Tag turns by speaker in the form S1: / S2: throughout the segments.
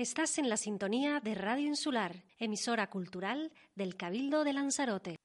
S1: Estás en la sintonía de Radio Insular, emisora cultural del Cabildo de Lanzarote.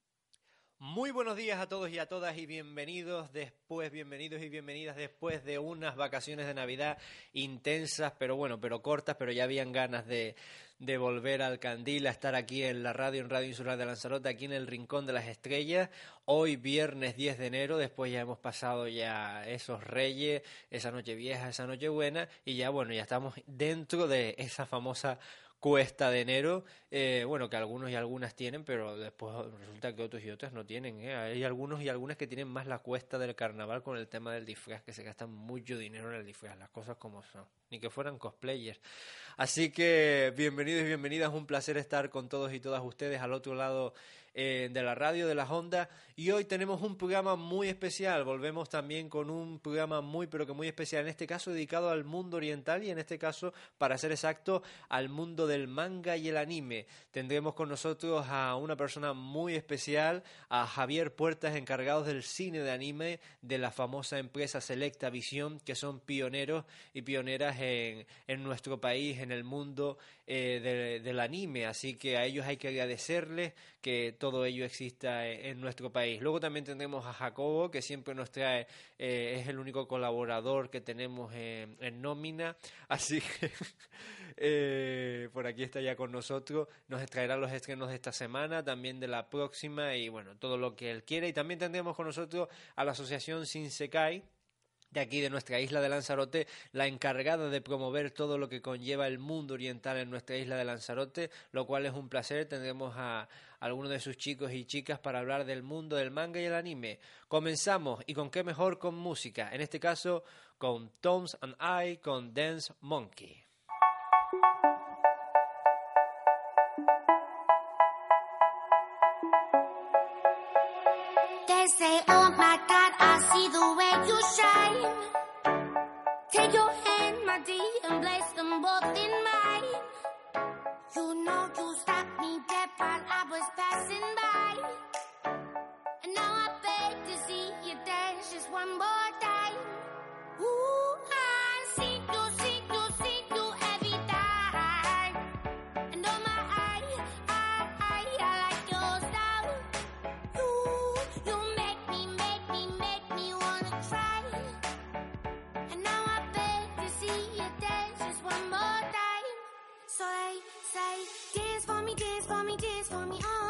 S2: Muy buenos días a todos y a todas y bienvenidos después, bienvenidos y bienvenidas después de unas vacaciones de Navidad intensas, pero bueno, pero cortas, pero ya habían ganas de, de volver al Candil, a estar aquí en la radio, en Radio Insular de Lanzarote, aquí en el Rincón de las Estrellas. Hoy viernes 10 de enero, después ya hemos pasado ya esos reyes, esa noche vieja, esa noche buena, y ya bueno, ya estamos dentro de esa famosa cuesta de enero, eh, bueno, que algunos y algunas tienen, pero después resulta que otros y otras no tienen. ¿eh? Hay algunos y algunas que tienen más la cuesta del carnaval con el tema del disfraz, que se gastan mucho dinero en el disfraz, las cosas como son, ni que fueran cosplayers. Así que bienvenidos y bienvenidas, un placer estar con todos y todas ustedes al otro lado eh, de la radio, de las ondas. Y hoy tenemos un programa muy especial. Volvemos también con un programa muy, pero que muy especial. En este caso dedicado al mundo oriental y en este caso, para ser exacto, al mundo del manga y el anime. Tendremos con nosotros a una persona muy especial, a Javier Puertas, encargados del cine de anime de la famosa empresa Selecta Visión, que son pioneros y pioneras en, en nuestro país, en el mundo eh, del anime. Así que a ellos hay que agradecerles que todo ello exista en nuestro país. Luego también tendremos a Jacobo, que siempre nos trae, eh, es el único colaborador que tenemos en, nómina, así que eh, por aquí está ya con nosotros, nos traerá los estrenos de esta semana, también de la próxima y bueno, todo lo que él quiera. Y también tendremos con nosotros a la asociación Sinsekai, de aquí de nuestra isla de Lanzarote, la encargada de promover todo lo que conlleva el mundo oriental en nuestra isla de Lanzarote, lo cual es un placer. Tendremos a, algunos de sus chicos y chicas para hablar del mundo del manga y el anime. Comenzamos, y con qué mejor con música, en este caso con Toms and I, con Dance Monkey.
S3: shine. Take your hand, my dear, and place them both in mine. Call me.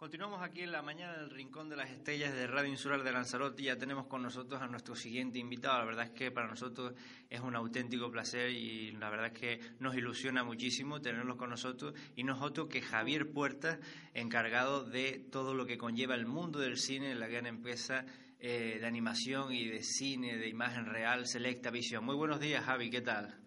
S2: Continuamos aquí en la mañana del Rincón de las Estrellas de Radio Insular de Lanzarote y ya tenemos con nosotros a nuestro siguiente invitado. La verdad es que para nosotros es un auténtico placer y la verdad es que nos ilusiona muchísimo tenerlos con nosotros y no es otro que Javier Puertas, encargado de todo lo que conlleva el mundo del cine la gran empresa eh, de animación y de cine, de imagen real, Selecta Visión. Muy buenos días, Javi, ¿qué tal?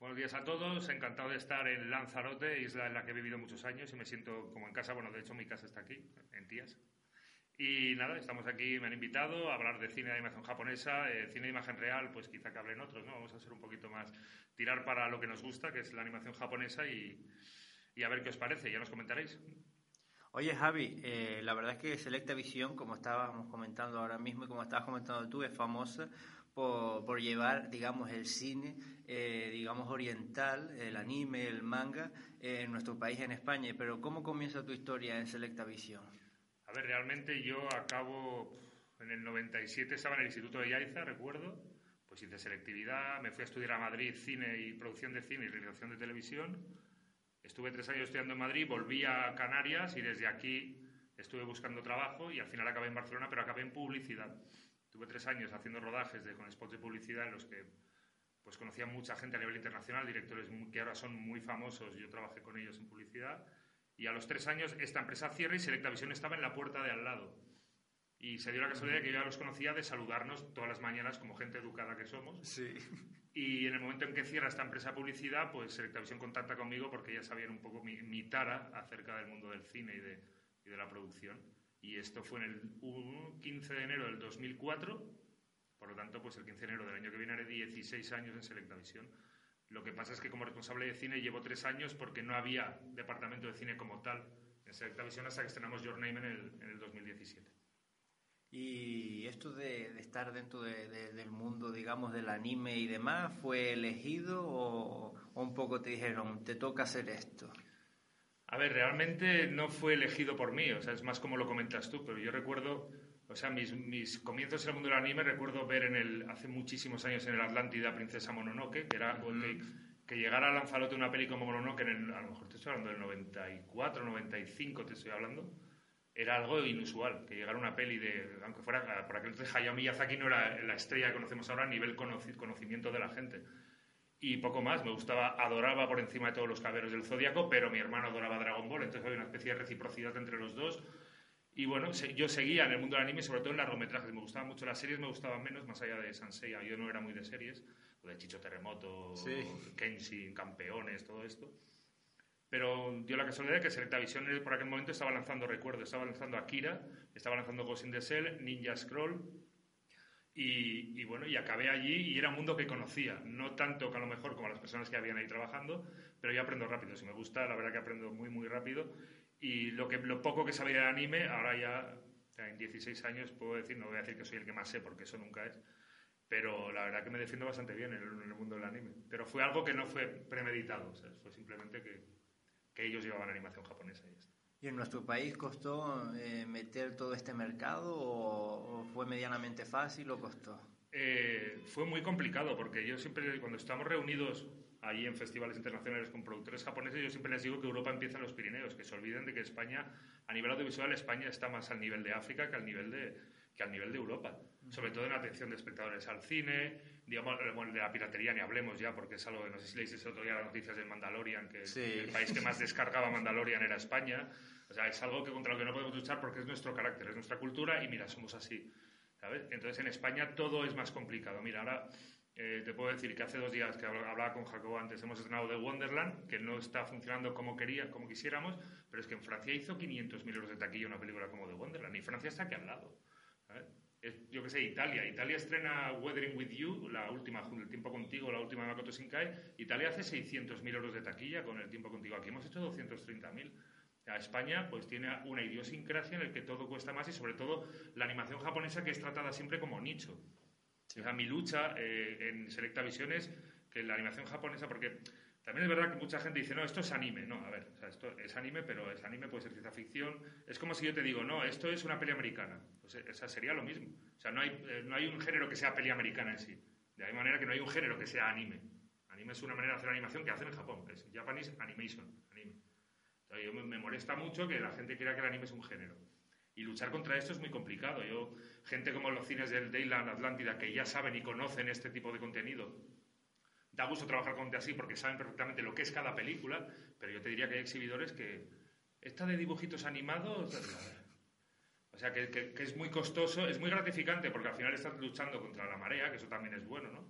S4: Buenos días a todos, encantado de estar en Lanzarote, isla en la que he vivido muchos años y me siento como en casa. Bueno, de hecho mi casa está aquí, en Tías. Y nada, estamos aquí, me han invitado a hablar de cine de animación japonesa, eh, cine de imagen real, pues quizá que hablen otros, ¿no? Vamos a ser un poquito más, tirar para lo que nos gusta, que es la animación japonesa y, y a ver qué os parece, ya nos comentaréis.
S2: Oye, Javi, eh, la verdad es que Selecta Visión, como estábamos comentando ahora mismo y como estabas comentando tú, es famosa por, llevar, digamos, el cine, eh, digamos, oriental, el anime, el manga, eh, en nuestro país, en España. Pero ¿cómo comienza tu historia en Selecta Visión?
S4: A ver, realmente yo acabo, en el 97 estaba en el Instituto de Yaiza, recuerdo, pues hice selectividad, me fui a estudiar a Madrid cine y producción de cine y realización de televisión. Estuve tres años estudiando en Madrid, volví a Canarias y desde aquí estuve buscando trabajo y al final acabé en Barcelona, pero acabé en publicidad. Tuve tres años haciendo rodajes de, con spots de publicidad en los que pues conocía mucha gente a nivel internacional, directores que ahora son muy famosos, yo trabajé con ellos en publicidad, y a los tres años esta empresa cierra y Selecta Visión estaba en la puerta de al lado. Y se dio la casualidad que yo ya los conocía de saludarnos todas las mañanas como gente educada que somos.
S2: Sí.
S4: Y en el momento en que cierra esta empresa publicidad, pues Selecta Visión contacta conmigo porque ya sabían un poco mi, mi tara acerca del mundo del cine y de, y de la producción. Y esto fue en el 15 de enero del 2004, por lo tanto, pues el 15 de enero del año que viene haré 16 años en Selectavisión. Lo que pasa es que como responsable de cine llevo tres años porque no había departamento de cine como tal en Selectavisión hasta que estrenamos Your Name en el, en el 2017.
S2: Y esto de, estar dentro del mundo, digamos, del anime y demás, ¿fue elegido o, o un poco te dijeron, te toca hacer esto?
S4: A ver, realmente no fue elegido por mí, o sea, es más como lo comentas tú, pero yo recuerdo, o sea, mis, mis comienzos en el mundo del anime, recuerdo ver en el, hace muchísimos años en el Atlántida Princesa Mononoke, que era que, llegara a Lanzarote una peli como Mononoke, en el, a lo mejor te estoy hablando del 94, 95, te estoy hablando, era algo inusual, que llegara una peli de, aunque fuera, por aquel entonces Hayao Miyazaki no era la estrella que conocemos ahora a nivel conocimiento de la gente y poco más. Me gustaba, adoraba por encima de todos los caballeros del Zodíaco, pero mi hermano adoraba Dragon Ball, entonces había una especie de reciprocidad entre los dos. Y bueno, yo seguía en el mundo del anime, sobre todo en largometrajes. Me gustaban mucho las series, me gustaban menos, más allá de Sanseiya. Yo no era muy de series, o de Chicho Terremoto, Kenshin, Campeones, todo esto. Pero dio la casualidad de que Selecta por aquel momento estaba lanzando recuerdos, estaba lanzando Akira, estaba lanzando Ghost in the Shell, Ninja Scroll, y, bueno, y acabé allí y era un mundo que conocía, no tanto que a lo mejor como las personas que habían ahí trabajando, pero yo aprendo rápido, si me gusta, la verdad que aprendo muy, muy rápido. Y lo, que, lo poco que sabía de anime, ahora ya, en 16 años puedo decir, no voy a decir que soy el que más sé, porque eso nunca es, pero la verdad que me defiendo bastante bien en el, mundo del anime. Pero fue algo que no fue premeditado, fue simplemente que, que ellos llevaban animación japonesa y esto.
S2: ¿Y en nuestro país costó eh, meter todo este mercado o, fue medianamente fácil o costó?
S4: Eh, fue muy complicado porque yo siempre, cuando estamos reunidos ahí en festivales internacionales con productores japoneses, yo siempre les digo que Europa empieza en los Pirineos, que se olviden de que España, a nivel audiovisual, España está más al nivel de África que al nivel de, que al nivel de Europa. Sobre todo en atención de espectadores al cine, digamos, bueno, de la piratería ni hablemos ya, porque es algo que no sé si leísteis otro día las noticias del Mandalorian, que el país que más descargaba Mandalorian era España. O sea, es algo que contra lo que no podemos luchar porque es nuestro carácter, es nuestra cultura y mira, somos así. ¿sabes? Entonces en España todo es más complicado. Mira, ahora eh, te puedo decir que hace dos días que hablaba con Jacobo antes, hemos estrenado The Wonderland, que no está funcionando como quería, como quisiéramos, pero es que en Francia hizo 500.000 euros de taquilla una película como The Wonderland y Francia está aquí al lado. yo qué sé, Italia. Italia estrena Weathering with You, la última, El tiempo contigo, la última de Makoto Shinkai. Italia hace 600.000 euros de taquilla con El tiempo contigo. Aquí hemos hecho 230.000. A España pues tiene una idiosincrasia en el que todo cuesta más y sobre todo la animación japonesa que es tratada siempre como nicho. O sea, mi lucha eh, en Selecta Visiones que la animación japonesa, porque también es verdad que mucha gente dice, no, esto es anime. No, a ver, o sea, esto es anime, pero es anime, puede ser ciencia ficción. Es como si yo te digo, no, esto es una peli americana. Pues eh, esa sería lo mismo. O sea, no hay, eh, no hay un género que sea peli americana en sí. De la misma manera que no hay un género que sea anime. Anime es una manera de hacer animación que hacen en Japón. Es Japanese Animation, anime. Entonces, yo me, me molesta mucho que la gente crea que el anime es un género. Y luchar contra esto es muy complicado. Yo, gente como los cines del Dayland, Atlántida, que ya saben y conocen este tipo de contenido, da gusto trabajar con así porque saben perfectamente lo que es cada película, pero yo te diría que hay exhibidores que esta de dibujitos animados, o sea, que, que, es muy costoso, es muy gratificante porque al final estás luchando contra la marea, que eso también es bueno, ¿no?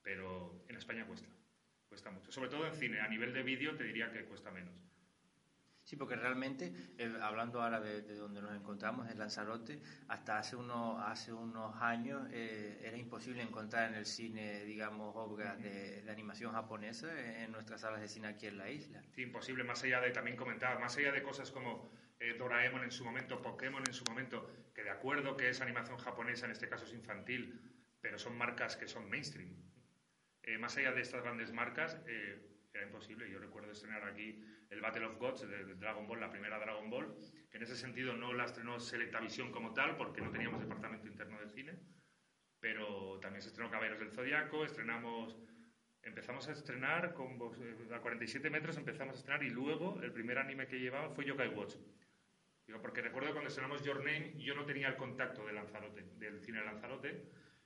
S4: Pero en España cuesta, cuesta mucho. Sobre todo en cine, a nivel de vídeo te diría que cuesta menos.
S5: Sí, porque realmente, eh, hablando ahora de, de, donde nos encontramos, en Lanzarote, hasta hace unos, hace unos años eh, era imposible encontrar en el cine, digamos, obras de, de, animación japonesa en nuestras salas de cine aquí en la isla.
S4: Sí, imposible, más allá de, también comentar, más allá de cosas como eh, Doraemon en su momento, Pokémon en su momento, que de acuerdo que es animación japonesa, en este caso es infantil, pero son marcas que son mainstream. Eh, más allá de estas grandes marcas, era imposible. Yo recuerdo estrenar aquí el Battle of Gods de, Dragon Ball, la primera Dragon Ball, que en ese sentido no la estrenó Selectavision como tal, porque no teníamos departamento interno de cine, pero también se estrenó Caballeros del Zodiaco, estrenamos, empezamos a estrenar con a 47 metros, empezamos a estrenar y luego el primer anime que llevaba fue Yokai Watch. Digo, porque recuerdo cuando estrenamos Your Name, yo no tenía el contacto de Lanzarote, del cine de Lanzarote,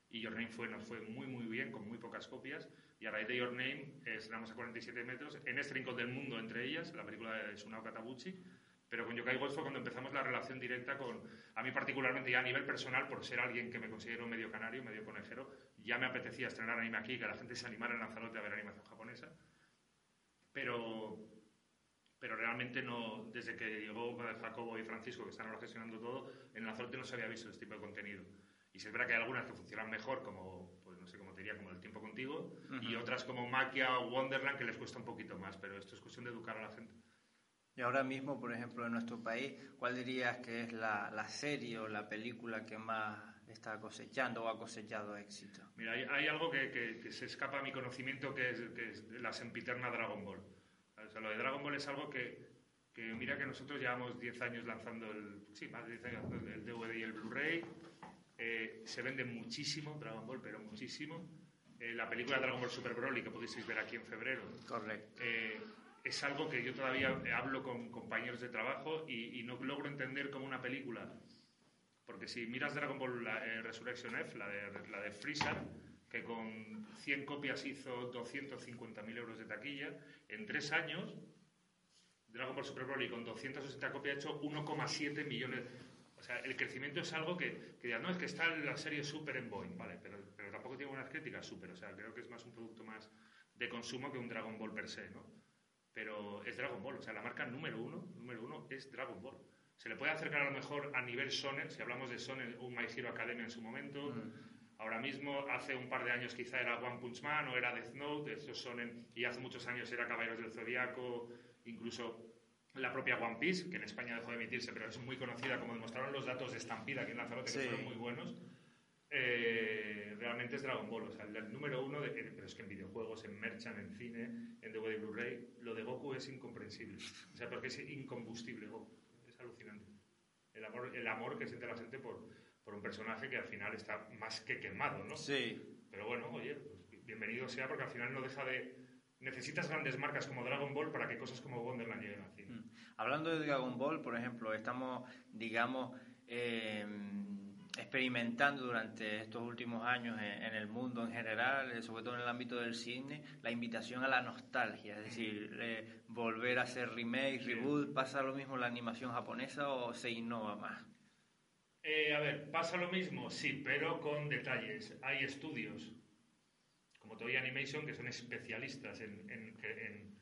S4: y Your Name fue, nos fue muy muy bien, con muy pocas copias, y a raíz de Your Name eh, estrenamos a 47 metros, en este rincón del mundo entre ellas, la película de Sunao Katabuchi, pero con Yokai Watch fue cuando empezamos la relación directa con, a mí particularmente ya a nivel personal, por ser alguien que me considero medio canario, medio conejero, ya me apetecía estrenar anime aquí, que la gente se animara en Lanzarote a ver animación japonesa, pero, pero realmente no, desde que llegó Jacobo y Francisco, que están ahora gestionando todo, en Lanzarote no se había visto este tipo de contenido. Y se verá que hay algunas que funcionan mejor, como, no sé cómo te diría, como El tiempo contigo, uh -huh. y otras como Maquia o Wonderland, que les cuesta un poquito más, pero esto es cuestión de educar a la gente.
S5: Y ahora mismo, por ejemplo, en nuestro país, ¿cuál dirías que es la, la serie o la película que más está cosechando o ha cosechado éxito?
S4: Mira, hay, hay algo que, que, que, se escapa a mi conocimiento, que es, que es la sempiterna Dragon Ball. O sea, lo de Dragon Ball es algo que, que mira que nosotros llevamos 10 años lanzando el, sí, más de 10 años lanzando el DVD y el Blu-ray, eh, se vende muchísimo Dragon Ball, pero muchísimo. Eh, la película Dragon Ball Super Broly, que podéis ver aquí en febrero.
S5: Correcto.
S4: Eh, es algo que yo todavía hablo con compañeros de trabajo y, y, no logro entender como una película. Porque si miras Dragon Ball la, Resurrection F, la de, la de Freezer, que con 100 copias hizo 250.000 euros de taquilla, en tres años, Dragon Ball Super Broly con 260 copias ha hecho 1,7 millones. O sea, el crecimiento es algo que, que ya no es que está la serie Super en Boeing, ¿vale? Pero, pero tampoco tiene unas críticas Super. O sea, creo que es más un producto más de consumo que un Dragon Ball per se, ¿no? pero es Dragon Ball. O sea, la marca número uno, número uno es Dragon Ball. Se le puede acercar a lo mejor a nivel Shonen, si hablamos de Shonen, un My Hero Academia en su momento. Mm. Ahora mismo, hace un par de años quizá era One Punch Man o era Death Note, estos Shonen, y hace muchos años era Caballeros del Zodiaco, incluso la propia One Piece, que en España dejó de emitirse, pero es muy conocida, como demostraron los datos de Estampida aquí en Lanzarote, sí. que fueron muy buenos. Eh, realmente es Dragon Ball, o sea, el, el número uno, de, eh, pero es que en videojuegos, en merchant, en cine, en DVD Blu-ray, lo de Goku es incomprensible. O sea, porque es incombustible Goku, es alucinante. El amor, el amor que siente la gente por, por un personaje que al final está más que quemado, ¿no?
S5: Sí.
S4: Pero bueno, oye, pues bienvenido sea porque al final no deja de... Necesitas grandes marcas como Dragon Ball para que cosas como Wonderland lleguen al cine.
S5: Mm. Hablando de Dragon Ball, por ejemplo, estamos, digamos, eh, experimentando durante estos últimos años en, en, el mundo en general, eh, sobre todo en el ámbito del cine, la invitación a la nostalgia, es decir, eh, volver a hacer remake, reboot, ¿pasa lo mismo la animación japonesa o se innova más?
S4: Eh, a ver, pasa lo mismo, sí, pero con detalles. Hay estudios, como Toei Animation, que son especialistas en, en, en,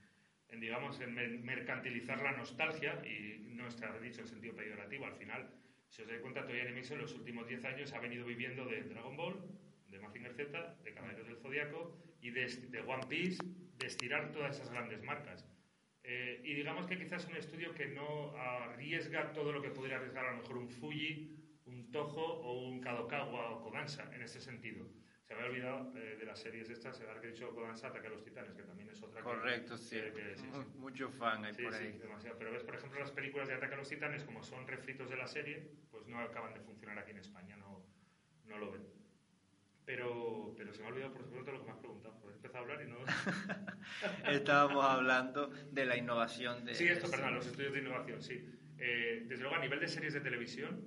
S4: en digamos, en mercantilizar la nostalgia, y no está dicho en sentido peyorativo, al final si os dais cuenta, Toei Animation en los últimos 10 años ha venido viviendo de Dragon Ball, de Mazinger Z, de Caballeros del Zodiaco y de, de, One Piece, de estirar todas esas grandes marcas. Eh, y digamos que quizás es un estudio que no arriesga todo lo que pudiera arriesgar a lo mejor un Fuji, un Toho o un Kadokawa o Kodansha en ese sentido. Se me ha olvidado eh, de las series estas, se que he dicho Ataque a los Titanes, que también es otra
S5: Correcto, sí. Mucho fan hay por ahí.
S4: Sí, demasiado. Pero ves, por ejemplo, las películas de Ataque a los Titanes, como son refritos de la serie, pues no acaban de funcionar aquí en España, no, no lo ven. Pero, pero se me ha olvidado, por supuesto, lo que me has preguntado. He empezado a hablar y no...
S5: Estábamos hablando de la innovación de...
S4: Sí, esto, perdón, los estudios de innovación, sí. Eh, desde luego, a nivel de series de televisión,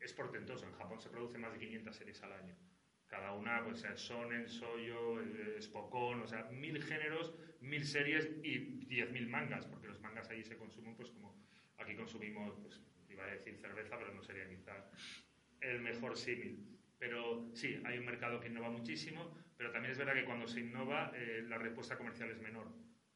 S4: es portentoso. En Japón se producen más de 500 series al año. Cada una, pues, es Sonen, Soyo, Spokon, o sea, mil géneros, mil series y 10.000 mangas, porque los mangas ahí se consumen, pues, como aquí consumimos, pues, iba a decir cerveza, pero no sería quizá el mejor símil. Pero sí, hay un mercado que innova muchísimo, pero también es verdad que cuando se innova, eh, la respuesta comercial es menor.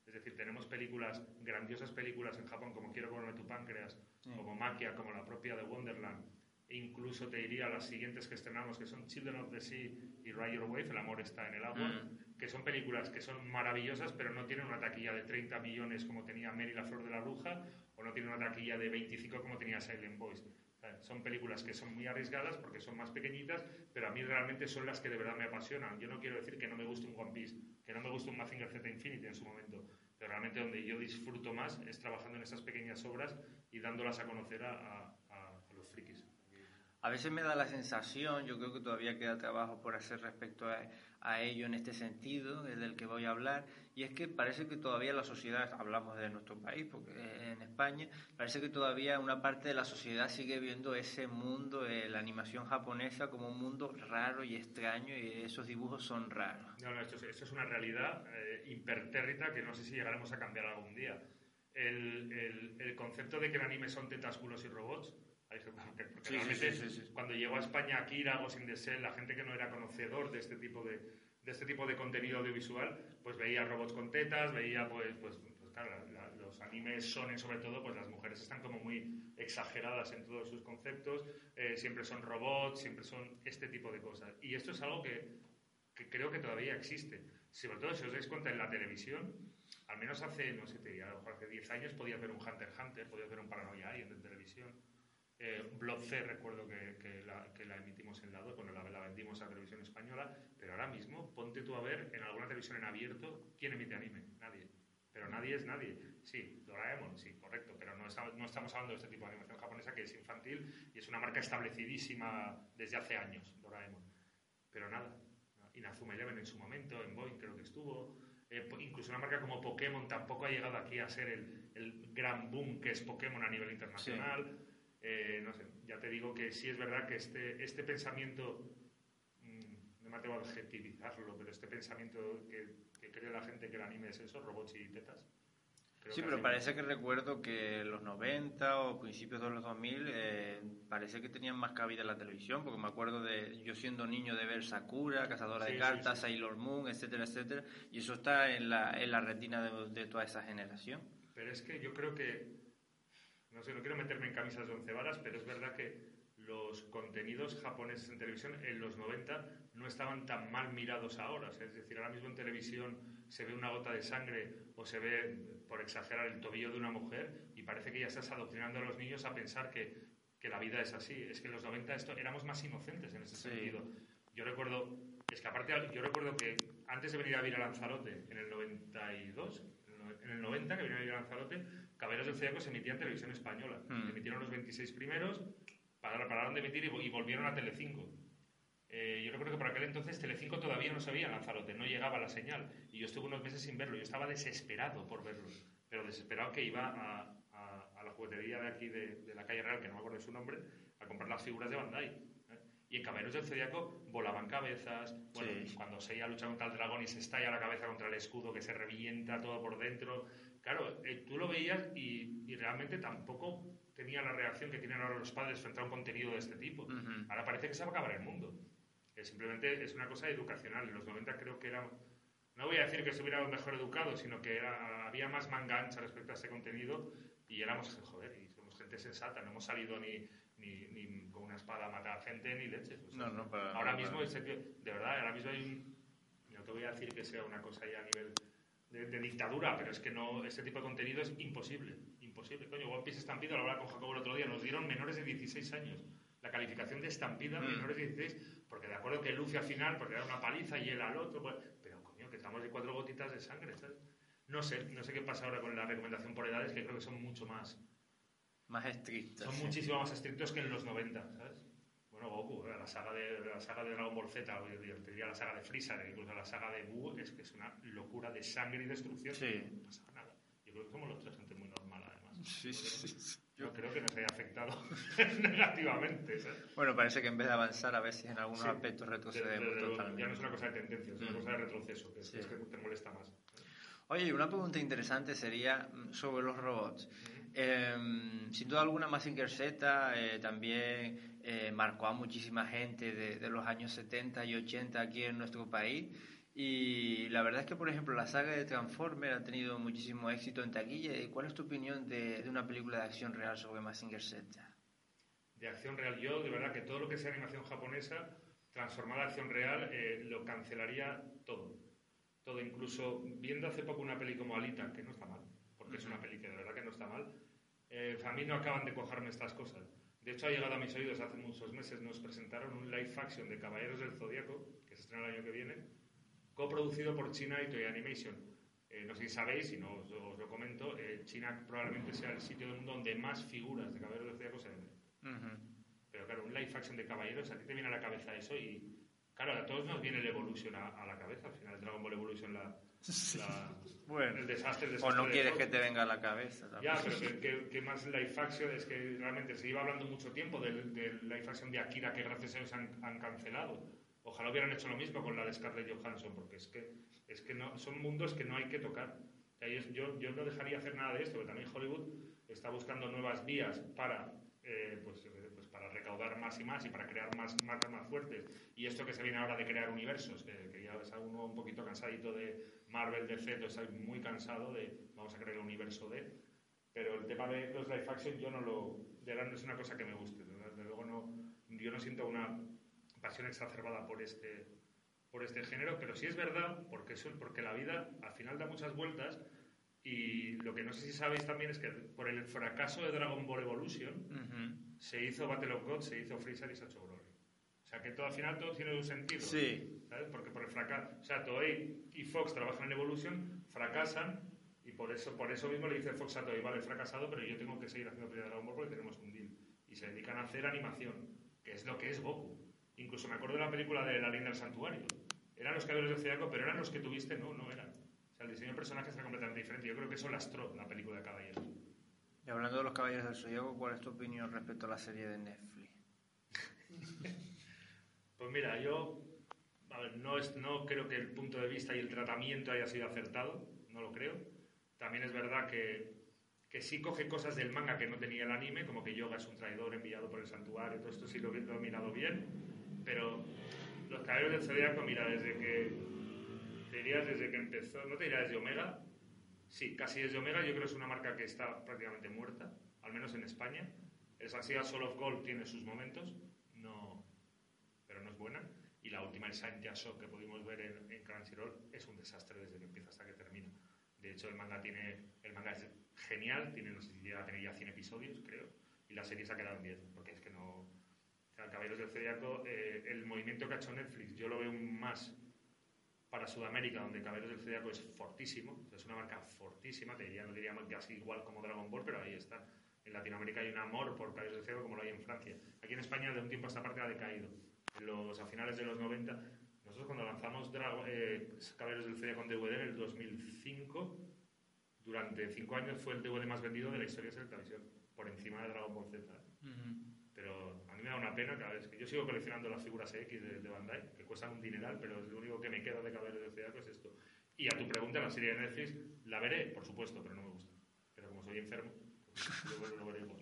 S4: Es decir, tenemos películas, grandiosas películas en Japón, como Quiero comerme tu páncreas, como Maquia, como la propia de Wonderland, e incluso te diría las siguientes que estrenamos, que son Children of the Sea y Ride Your Wave, El amor está en el agua, mm. que son películas que son maravillosas, pero no tienen una taquilla de 30 millones como tenía Mary la flor de la bruja, o no tienen una taquilla de 25 como tenía Silent Boys. Son películas que son muy arriesgadas porque son más pequeñitas, pero a mí realmente son las que de verdad me apasionan. Yo no quiero decir que no me guste un One Piece, que no me guste un Mazinger Z Infinity en su momento, pero realmente donde yo disfruto más es trabajando en esas pequeñas obras y dándolas a conocer a, frikis.
S5: A veces me da la sensación, yo creo que todavía queda trabajo por hacer respecto a, ello en este sentido, del que voy a hablar, y es que parece que todavía la sociedad, hablamos de nuestro país, porque en España, parece que todavía una parte de la sociedad sigue viendo ese mundo de la animación japonesa como un mundo raro y extraño y esos dibujos son raros.
S4: No, no, esto, es una realidad eh, impertérrita que no sé si llegaremos a cambiar algún día. El, el, concepto de que el anime son tetas, culos y robots, porque, realmente cuando llegó a España Akira, Ghost in the la gente que no era conocedor de este tipo de, de este tipo de contenido audiovisual, pues veía robots con tetas, veía pues, pues, pues claro, los animes son sobre todo, pues las mujeres están como muy exageradas en todos sus conceptos, eh, siempre son robots, siempre son este tipo de cosas. Y esto es algo que, que creo que todavía existe. Sobre todo si os dais cuenta en la televisión, al menos hace, no sé, te diría, hace 10 años podía ver un Hunter x Hunter, podía ver un Paranoia Alien en televisión. Eh, Blood C recuerdo que, que, la, que, la, emitimos en lado, cuando la, la vendimos a televisión española, pero ahora mismo ponte tú a ver en alguna televisión en abierto quién emite anime, nadie. Pero nadie es nadie. Sí, Doraemon, sí, correcto, pero no, estamos hablando de este tipo de animación japonesa que es infantil y es una marca establecidísima desde hace años, Doraemon. Pero nada. Inazuma Eleven en su momento, en Boeing creo que estuvo. Eh, incluso una marca como Pokémon tampoco ha llegado aquí a ser el gran boom que es Pokémon a nivel internacional. Eh, no sé, ya te digo que sí es verdad que este, este pensamiento, mm, no me atrevo a adjetivizarlo, pero este pensamiento que, cree la gente que el anime es eso, robots y tetas.
S5: Sí, pero parece que recuerdo que en los 90 o principios de los 2000 eh, parece que tenían más cabida en la televisión, porque me acuerdo de yo siendo niño de ver Sakura, Cazadora de Cartas, Sailor Moon, etcétera, etcétera, y eso está en la, en la retina de, de toda esa generación.
S4: Pero es que yo creo que no sé, no quiero meterme en camisas de once varas, pero es verdad que los contenidos japoneses en televisión en los 90 no estaban tan mal mirados ahora. es decir, ahora mismo en televisión se ve una gota de sangre o se ve, por exagerar, el tobillo de una mujer y parece que ya estás adoctrinando a los niños a pensar que, que la vida es así. Es que en los 90 esto, éramos más inocentes en ese sentido. Yo recuerdo, es que aparte, yo recuerdo que antes de venir a vivir a Lanzarote, en el 92, en el 90 que venía a a Lanzarote, Caballeros del Zodiaco se emitía en televisión española. Hmm. Emitieron los 26 primeros, pararon de emitir y, volvieron a Telecinco. Eh, yo recuerdo que por aquel entonces Telecinco todavía no sabía Lanzarote, no llegaba la señal. Y yo estuve unos meses sin verlo. Yo estaba desesperado por verlo. Pero desesperado que iba a, la juguetería de aquí, de, la calle Real, que no me acuerdo de su nombre, a comprar las figuras de Bandai. Y en Caballeros del Zodiaco volaban cabezas. Bueno, cuando Seiya lucha contra el dragón y se estalla la cabeza contra el escudo, que se revienta todo por dentro claro, eh, tú lo veías y, realmente tampoco tenía la reacción que tienen ahora los padres frente a un contenido de este tipo. Ahora parece que se va a acabar el mundo. simplemente es una cosa educacional. En los 90 creo que era... No voy a decir que estuviéramos mejor educados, sino que había más manga ancha respecto a este contenido y éramos, joder, y somos gente sensata, no hemos salido ni, ni, con una espada matar a gente ni leches.
S5: no, no, para,
S4: ahora mismo, de verdad, ahora mismo hay un... No te voy a decir que sea una cosa ya a nivel de, dictadura, pero es que no, este tipo de contenido es imposible, imposible. Coño, One Piece Estampida, lo hablaba con Jacobo el otro día, nos dieron menores de 16 años. La calificación de estampida, mm. menores de 16, porque de acuerdo que Luffy al final, porque era una paliza y él al otro, pues, pero coño, que estamos de cuatro gotitas de sangre, ¿sabes? No sé, no sé qué pasa ahora con la recomendación por edades, que creo que son mucho más...
S5: Más estrictos.
S4: Son muchísimo más estrictos que en los 90, ¿sabes? Bueno, Goku, la saga de, la saga de Dragon Ball Z, o diría la saga de Freezer, incluso la saga de Buu, es que es una locura de sangre y destrucción.
S5: Sí.
S4: No pasa nada. Yo creo que somos los tres gente muy normal, además.
S5: Sí, sí, sí.
S4: Yo creo que nos haya afectado negativamente. ¿sabes?
S5: Bueno, parece que en vez de avanzar, a veces en algunos aspectos retrocedemos totalmente.
S4: Ya no es una cosa de tendencia, es una mm. cosa de retroceso, que es, que te molesta más.
S5: Oye, una pregunta interesante sería mm, sobre los robots. Em, sin duda alguna, Massinger Z eh, también eh, marcó a muchísima gente de, los años 70 y 80 aquí en nuestro país. Y la verdad es que, por ejemplo, la saga de Transformer ha tenido muchísimo éxito en taquilla. ¿Cuál es tu opinión de, una película de acción real sobre Massinger Z?
S4: De acción real, yo de verdad que todo lo que sea animación japonesa transformada a acción real eh, lo cancelaría todo. Todo, incluso viendo hace poco una peli como Alita, que no está mal, porque es una peli que de verdad que no está mal, eh, a mí no acaban de cojarme estas cosas. De hecho, ha llegado a mis oídos hace muchos meses, nos presentaron un live action de Caballeros del Zodíaco, que se estrena el año que viene, coproducido por China y Toei Animation. Eh, no sé si sabéis, si no os, lo comento, eh, China probablemente sea el sitio del mundo donde más figuras de Caballeros del Zodíaco se venden. Pero claro, un live action de Caballeros, a ti te viene a la cabeza eso y, claro, a todos nos viene el Evolution a, la cabeza. Al final, Dragon Ball Evolution la,
S5: bueno,
S4: el desastre,
S5: O no quieres que te venga a la cabeza.
S4: Ya, pero que, más live action es que realmente se iba hablando mucho tiempo del, live action de Akira que gracias a ellos han, cancelado. Ojalá hubieran hecho lo mismo con la de Scarlett Johansson, porque es que, es que no, son mundos que no hay que tocar. yo, yo no dejaría hacer nada de esto, porque también Hollywood está buscando nuevas vías para eh, pues, para recaudar más y más y para crear más marcas más fuertes. Y esto que se viene ahora de crear universos, que, ya es uno un poquito cansadito de Marvel, DC, estoy muy cansado de vamos a crear el universo de. Pero el tema de los live action yo no lo. De verdad no es una cosa que me guste. De luego no, yo no siento una pasión exacerbada por este, por este género, pero sí es verdad, porque, eso, porque la vida al final da muchas vueltas y lo que no sé si sabéis también es que por el fracaso de Dragon Ball Evolution se hizo Battle of God, se hizo Freezer y se ha hecho Glory. O sea que todo, al final todo tiene un sentido.
S5: Sí.
S4: ¿sabes? Porque por el fracaso. O sea, Toei y Fox trabajan en Evolution, fracasan y por eso, por eso mismo le dice Fox a Toei, vale, he fracasado, pero yo tengo que seguir haciendo pelea de Dragon Ball porque tenemos un deal. Y se dedican a hacer animación, que es lo que es Goku. Incluso me acuerdo de la película de La Línea del Santuario. Eran los caballeros del Zodiaco, pero eran los que tuviste, no, no eran el diseño del personaje está completamente diferente. Yo creo que eso lastró la película de Caballeros.
S5: Y hablando de los Caballeros del Zodíaco, ¿cuál es tu opinión respecto a la serie de Netflix?
S4: pues mira, yo no, no creo que el punto de vista y el tratamiento haya sido acertado, no lo creo. También es verdad que, que sí coge cosas del manga que no tenía el anime, como que Yoga es un traidor enviado por el santuario, todo esto sí lo, lo he mirado bien, pero los Caballeros del Zodíaco, mira, desde que te dirías desde que empezó, no te diría desde Omega, sí, casi desde Omega, yo creo que es una marca que está prácticamente muerta, al menos en España. El Saxia Sol of Gold tiene sus momentos, no, pero no es buena. Y la última, el Saint Shock que pudimos ver en, en Crunchyroll, es un desastre desde que empieza hasta que termina. De hecho, el manga, tiene, el manga es genial, tiene, no sé si llega a tener ya 100 episodios, creo, y la serie se ha quedado en 10, porque es que no... O Caballeros del Zodiaco, eh, el movimiento que ha hecho Netflix, yo lo veo más para Sudamérica, donde Caballeros del Zodiaco es fortísimo, es una marca fortísima, te diría, no diría casi igual como Dragon Ball, pero ahí está. En Latinoamérica hay un amor por Caballeros del Zodiaco como lo hay en Francia. Aquí en España de un tiempo a esta parte ha decaído. Los, a finales de los 90, nosotros cuando lanzamos eh, Caballeros del Zodiaco con DVD en el 2005, durante cinco años fue el DVD más vendido de la historia de la televisión, por encima de Dragon Ball Z. Pero me da una pena cada vez que yo sigo coleccionando las figuras X de, Bandai, que cuestan un dineral, pero lo único que me queda de Caballero de Zodiaco es esto. Y a tu pregunta, la serie de Netflix, la veré, por supuesto, pero no me gusta. Pero como soy enfermo, pues, lo veré igual.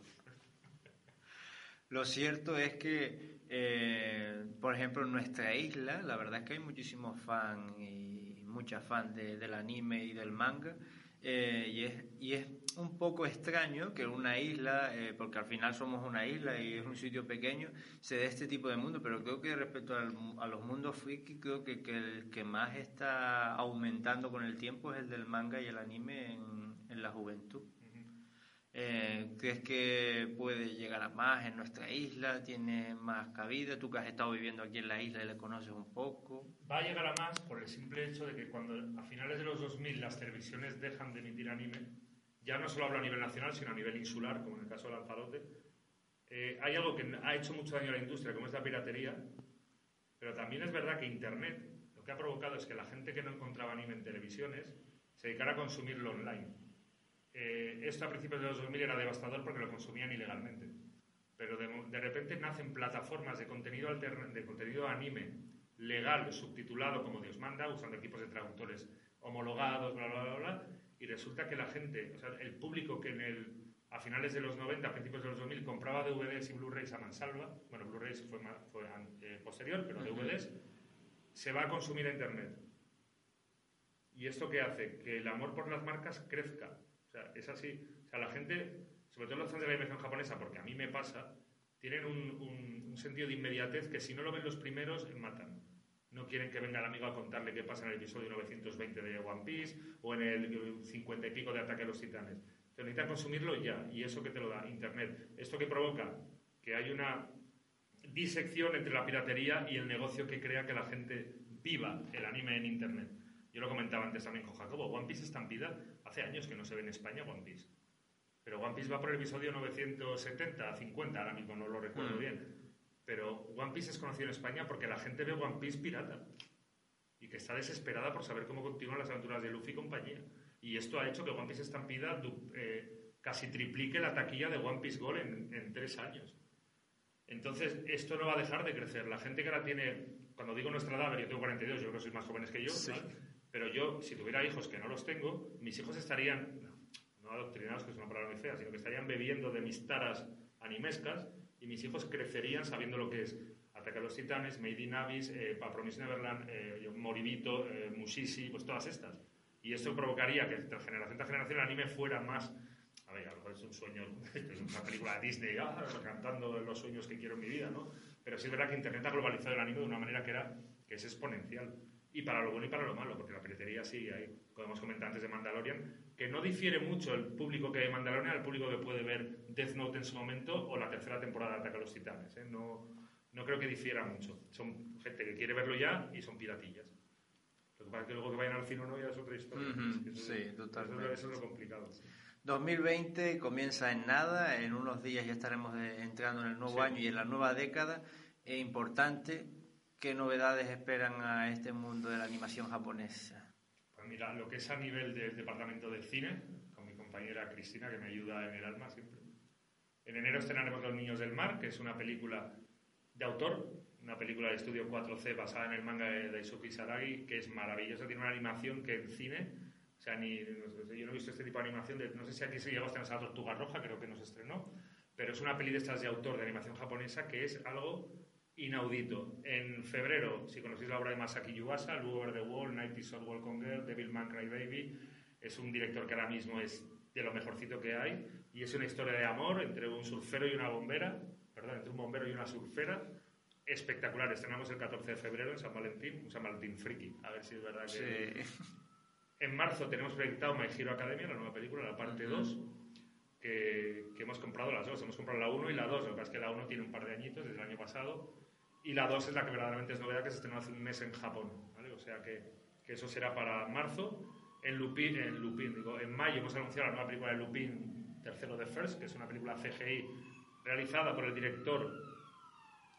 S5: Lo cierto es que, eh, por ejemplo, en nuestra isla, la verdad es que hay muchísimos fans y muchas fans del anime y del manga. Eh, y, es, y es un poco extraño que una isla, eh, porque al final somos una isla y es un sitio pequeño, se dé este tipo de mundo, pero creo que respecto al, a los mundos friki, creo que, que, el que más está aumentando con el tiempo es el del manga y el anime en, en la juventud. Eh, ¿Crees que puede llegar a más en nuestra isla? ¿Tiene más cabida? Tú que has estado viviendo aquí en la isla y le conoces un poco.
S4: Va a llegar a más por el simple hecho de que cuando a finales de los 2000 las televisiones dejan de emitir anime, ya no solo hablo a nivel nacional, sino a nivel insular, como en el caso de Lanzarote, eh, hay algo que ha hecho mucho daño a la industria, como es la piratería, pero también es verdad que Internet lo que ha provocado es que la gente que no encontraba anime en televisiones se dedicara a consumirlo online. Eh, esto a principios de los 2000 era devastador porque lo consumían ilegalmente. Pero de, de repente nacen plataformas de contenido, altern de contenido anime legal, subtitulado como Dios manda, usando equipos de traductores homologados, bla, bla, bla, bla, y resulta que la gente, o sea, el público que en el, a finales de los 90, a principios de los 2000, compraba DVDs y Blu-rays a mansalva, bueno, Blu-rays fue, fue eh, posterior, pero DVDs, se va a consumir a Internet. ¿Y esto qué hace? Que el amor por las marcas crezca. O sea, es así. O sea, la gente, sobre todo los fans de la animación japonesa, porque a mí me pasa, tienen un, un, sentido de inmediatez que si no lo ven los primeros, matan. No quieren que venga el amigo a contarle qué pasa en el episodio 920 de One Piece o en el 50 y pico de Ataque a los Titanes. Te necesitan consumirlo ya, y eso que te lo da Internet. Esto que provoca que hay una disección entre la piratería y el negocio que crea que la gente viva el anime en Internet. Yo lo comentaba antes también con Jacobo. One Piece estampida, hace años que no se ve en España One Piece. Pero One Piece va por el episodio 970, 50, ahora mismo no lo recuerdo mm. bien. Pero One Piece es conocido en España porque la gente ve One Piece pirata. Y que está desesperada por saber cómo continúan las aventuras de Luffy y compañía. Y esto ha hecho que One Piece Estampida eh, casi triplique la taquilla de One Piece Gold en, en tres años. Entonces, esto no va a dejar de crecer. La gente que ahora tiene, cuando digo nuestra edad, yo tengo 42, yo creo que sois más jóvenes que yo, sí. Pero yo, si tuviera hijos que no los tengo, mis hijos estarían, no, adoctrinados, que es una palabra muy fea, sino que estarían bebiendo de mis taras animescas y mis hijos crecerían sabiendo lo que es Ataque a los Titanes, Made in Abyss, eh, Papromis Neverland, eh, Moribito, eh, Mushishi, pues todas estas. Y esto provocaría que de generación tras generación el anime fuera más a ver, a lo mejor es un sueño, es una película de Disney, ah, cantando los sueños que quiero en mi vida, ¿no? Pero sí es verdad que Internet ha globalizado el anime de una manera que, era, que es exponencial. Y para lo bueno y para lo malo, porque la piratería sigue ahí. Como hemos comentado antes de Mandalorian, que no difiere mucho el público que ve Mandalorian al público que puede ver Death Note en su momento o la tercera temporada de Ataque a los Titanes. ¿eh? No, no creo que difiera mucho. Son gente que quiere verlo ya y son piratillas. Lo que pasa es que luego que vayan al cine o no ya es otra historia. Uh -huh. eso,
S5: sí, totalmente.
S4: Eso, es lo complicado.
S5: 2020 comienza en nada, en unos días ya estaremos entrando en el nuevo sí. año y en la nueva década. Es importante, ¿qué novedades esperan a este mundo de la animación japonesa?
S4: Pues mira, lo que es a nivel del departamento de cine, con mi compañera Cristina, que me ayuda en el alma siempre. En enero estrenaremos Los Niños del Mar, que es una película de autor, una película de estudio 4C basada en el manga de Daisuke Saragi, que es maravillosa, tiene una animación que en cine o sea, ni, yo no he visto este tipo de animación, no sé si aquí se llegó a estrenar Tortuga Roja, creo que no se estrenó, pero es una peli de estas de autor de animación japonesa que es algo inaudito. En febrero, si conocéis la obra de Masaki Yuasa, Over the Wall, Night is All Welcome Girl, Devil Man Cry Baby, es un director que ahora mismo es de lo mejorcito que hay y es una historia de amor entre un surfero y una bombera, perdón, entre un bombero y una surfera, espectacular. Estrenamos el 14 de febrero en San Valentín, un San Valentín friki, a ver si es verdad que...
S5: Sí.
S4: En marzo tenemos proyectado My Hero Academia, la nueva película, la parte 2, uh -huh. Que, que, hemos comprado las dos. Hemos comprado la 1 y la 2. Lo que pasa es que la 1 tiene un par de añitos, desde el año pasado. Y la 2 es la que verdaderamente es novedad, que se estrenó hace un mes en Japón. ¿vale? O sea que, que, eso será para marzo. En Lupin, en Lupin, digo, en mayo hemos anunciado la nueva película de Lupin, tercero de First, que es una película CGI realizada por el director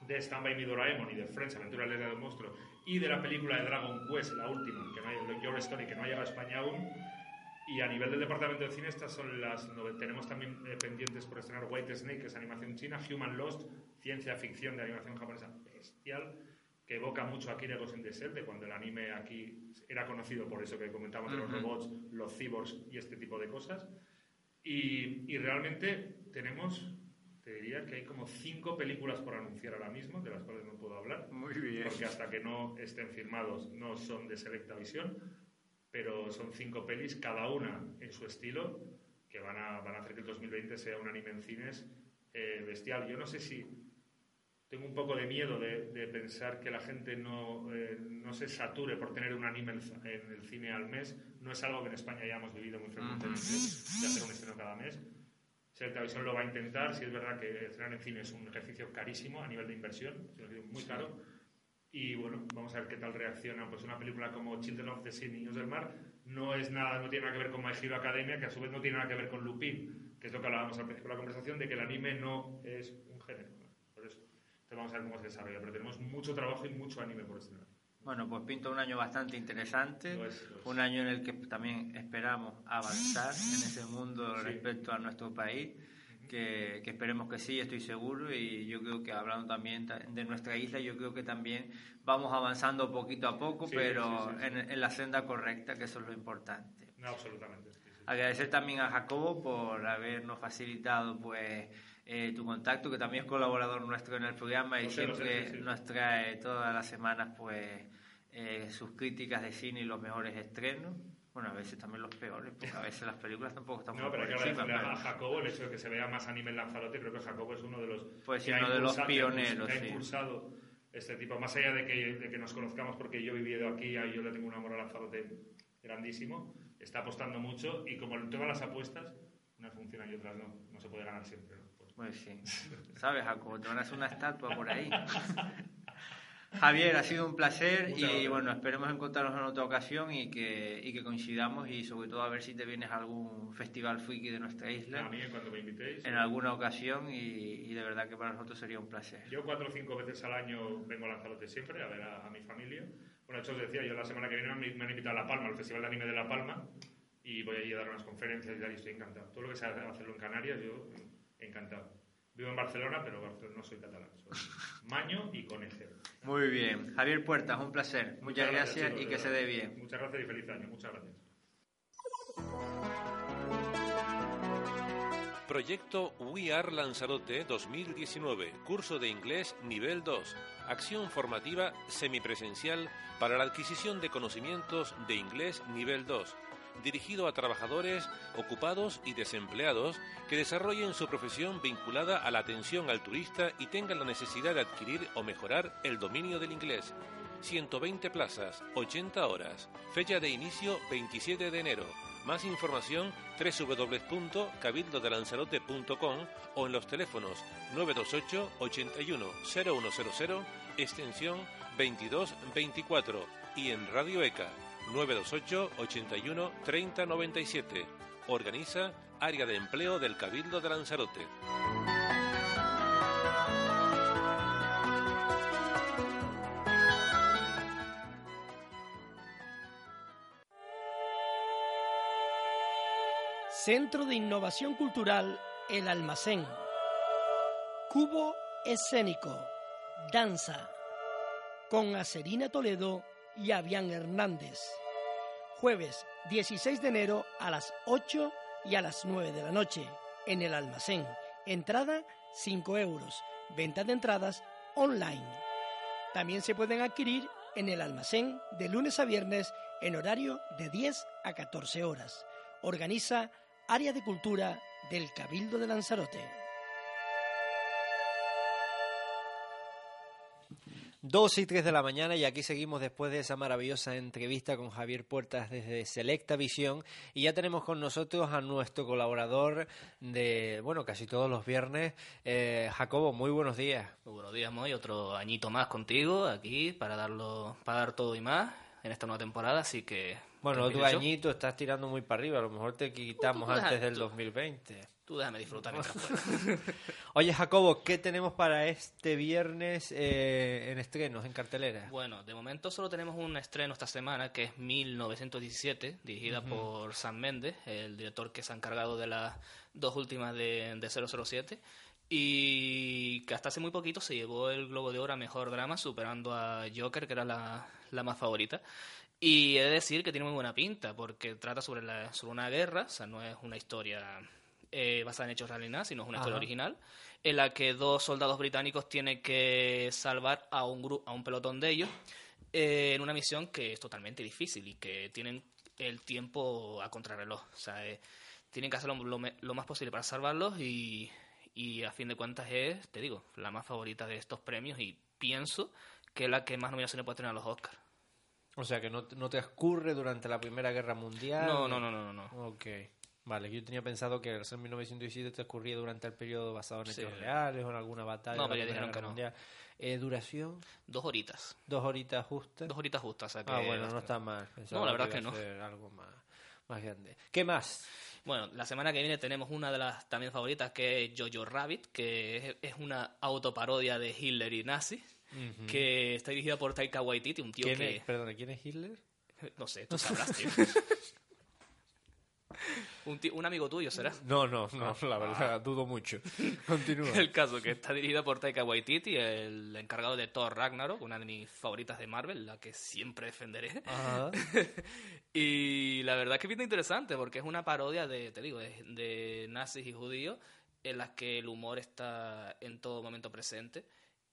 S4: de Stand By Me Doraemon y de Friends, Aventura Letra del Monstruo, y de la película de Dragon Quest, la última, que no hay, Your Story, que no ha llegado a España aún. Y a nivel del departamento de cine, estas son las. Tenemos también eh, pendientes por estrenar White Snake, que es animación china, Human Lost, ciencia ficción de animación japonesa bestial, que evoca mucho a the Shell, de cuando el anime aquí era conocido por eso que comentamos de los uh -huh. robots, los cyborgs y este tipo de cosas. Y, y realmente tenemos te diría que hay como cinco películas por anunciar ahora mismo, de las cuales no puedo hablar.
S5: Muy bien.
S4: Porque hasta que no estén firmados no son de Selecta Visión. Pero son cinco pelis, cada una en su estilo, que van a, van a hacer que el 2020 sea un anime en cines eh, bestial. Yo no sé si tengo un poco de miedo de, pensar que la gente no, eh, no, se sature por tener un anime en, el cine al mes. No es algo que en España ya hemos vivido muy frecuentemente, de hacer un estreno cada mes. Si el televisión lo va a intentar, si es verdad que estrenar en cine es un ejercicio carísimo a nivel de inversión, es muy caro. Y bueno, vamos a ver qué tal reacciona. Pues una película como Children of the Sea, Niños del Mar, no es nada, no tiene nada que ver con My Hero Academia, que a su vez no tiene nada que ver con Lupin, que es lo que hablábamos al principio de la conversación, de que el anime no es un género. Por eso. Entonces vamos a ver cómo se desarrolla. Pero tenemos mucho trabajo y mucho anime por estrenar.
S2: Bueno, pues pinta un año bastante interesante, un año en el que también esperamos avanzar en ese mundo respecto a nuestro país que, esperemos que sí, estoy seguro, y yo creo que hablando también de nuestra isla, yo creo que también vamos avanzando poquito a poco, pero en, la senda correcta, que eso es lo importante.
S4: No, absolutamente.
S2: Agradecer también a Jacobo por habernos facilitado pues eh, tu contacto, que también es colaborador nuestro en el programa y siempre nos trae todas las semanas pues eh, sus críticas de cine y los mejores estrenos. Bueno, a veces también los peores, porque a veces las películas tampoco están
S4: No, pero hay que agradecerle a Jacobo el hecho de que se vea más anime en Lanzarote. Creo que Jacobo es uno de los,
S2: pues uno de los pioneros.
S4: Que ha impulsado este tipo. Más allá de que, de que nos conozcamos, porque yo he vivido aquí y yo le tengo un amor a Lanzarote grandísimo, está apostando mucho y como todas las apuestas, unas funcionan y otras no. No se puede ganar siempre.
S2: Pues, pues sí. ¿Sabes, Jacobo? Te van a hacer una estatua por ahí. Javier, ha sido un placer y bueno, esperemos encontrarnos en otra ocasión y que, y que coincidamos y sobre todo a ver si te vienes a algún festival friki de nuestra isla.
S4: A mí, cuando me invitéis.
S2: En alguna ocasión y, de verdad que para nosotros sería un placer.
S4: Yo cuatro o cinco veces al año vengo a Lanzarote siempre a ver a, mi familia. Bueno, de hecho os decía, yo la semana que viene me, han invitado a La Palma, al Festival de Anime de La Palma y voy allí a dar unas conferencias y tal y estoy encantado. Todo lo que sea hacerlo en Canarias, yo encantado. Vivo en Barcelona, pero no soy catalán. Soy maño y conejero.
S2: Muy bien. Javier Puertas, un placer. Muchas, gracias, y que se dé bien.
S4: Muchas gracias y feliz año. Muchas gracias.
S6: Proyecto We Are Lanzarote 2019, curso de inglés nivel 2, acción formativa semipresencial para la adquisición de conocimientos de inglés nivel 2 dirigido a trabajadores ocupados y desempleados que desarrollen su profesión vinculada a la atención al turista y tengan la necesidad de adquirir o mejorar el dominio del inglés. 120 plazas, 80 horas. Fecha de inicio 27 de enero. Más información www.cabildodelanzarote.com o en los teléfonos 928 81 0100 extensión 2224 y en Radio ECA 928 81 30 97. Organiza Área de Empleo del Cabildo de Lanzarote.
S7: Centro de Innovación Cultural El Almacén. Cubo Escénico. Danza. Con Acerina Toledo y Avian Hernández. Jueves 16 de enero a las 8 y a las 9 de la noche en el almacén. Entrada 5 euros. Venta de entradas online. También se pueden adquirir en el almacén de lunes a viernes en horario de 10 a 14 horas. Organiza Área de Cultura del Cabildo de Lanzarote.
S8: 2 y 3 de la mañana y aquí seguimos después de esa maravillosa entrevista con Javier Puertas desde Selecta Visión y ya tenemos con nosotros a nuestro colaborador de, bueno, casi todos los viernes, eh, Jacobo, muy buenos días.
S9: Muy buenos días, Moy, otro añito más contigo aquí para darlo, para dar todo y más en esta nueva temporada, así que...
S8: Bueno, tu añito estás tirando muy para arriba, a lo mejor te quitamos antes del 2020.
S9: Tú déjame disfrutar mientras
S8: Oye, Jacobo, ¿qué tenemos para este viernes eh, en estrenos, en cartelera?
S9: Bueno, de momento solo tenemos un estreno esta semana que es 1917, dirigida por Sam Mendes, el director que se ha encargado de las dos últimas de, de 007 y que hasta hace muy poquito se llevó el Globo de Oro a Mejor Drama, superando a Joker, que era la, la más favorita. Y he de decir que tiene muy buena pinta, porque trata sobre, la, sobre una guerra, o sea, no es una historia eh, basada en hechos reales sino es una historia original, en la que dos soldados británicos tienen que salvar a un, grupo, a un pelotón de ellos eh, en una misión que es totalmente difícil y que tienen el tiempo a contrarreloj. O sea, eh, tienen que hacerlo lo, más posible para salvarlos y, y a fin de cuentas es, te digo, la más favorita de estos premios y pienso que es la que más nominaciones puede tener a los Oscars.
S8: O sea, que no, no te escurre durante la Primera Guerra Mundial.
S9: No, no, no, no, no. no.
S8: Ok. Vale, yo tenía pensado que el ser 1917 te escurría durante el periodo basado en
S9: Sí.
S8: hechos reales o en alguna batalla.
S9: No, pero ya dijeron que no.
S8: Eh, ¿Duración?
S9: Dos horitas.
S8: ¿Dos horitas justas?
S9: Dos horitas justas. O sea que
S8: Ah, bueno, no está mal. Pensaba
S9: No, la verdad que
S8: a
S9: no.
S8: ser algo más, más grande. ¿Qué más?
S9: Bueno, la semana que viene tenemos una de las también favoritas que es Jojo Rabbit, que es, es una autoparodia de Hitler y nazi, que está dirigida por Taika Waititi, un tío
S8: ¿Quién
S9: que...
S8: es, perdona, ¿quién es Hitler?
S9: No sé, tú sabrás, tío. un, tío- un amigo tuyo, ¿será?
S8: No, no, no, la verdad, dudo mucho. Continúa.
S9: El caso que está dirigida por Taika Waititi, el encargado de Thor Ragnarok, una de mis favoritas de Marvel, la que siempre defenderé.
S8: Ajá.
S9: Y la verdad es que pinta interesante porque es una parodia de, te digo, de, de nazis y judíos en las que el humor está en todo momento presente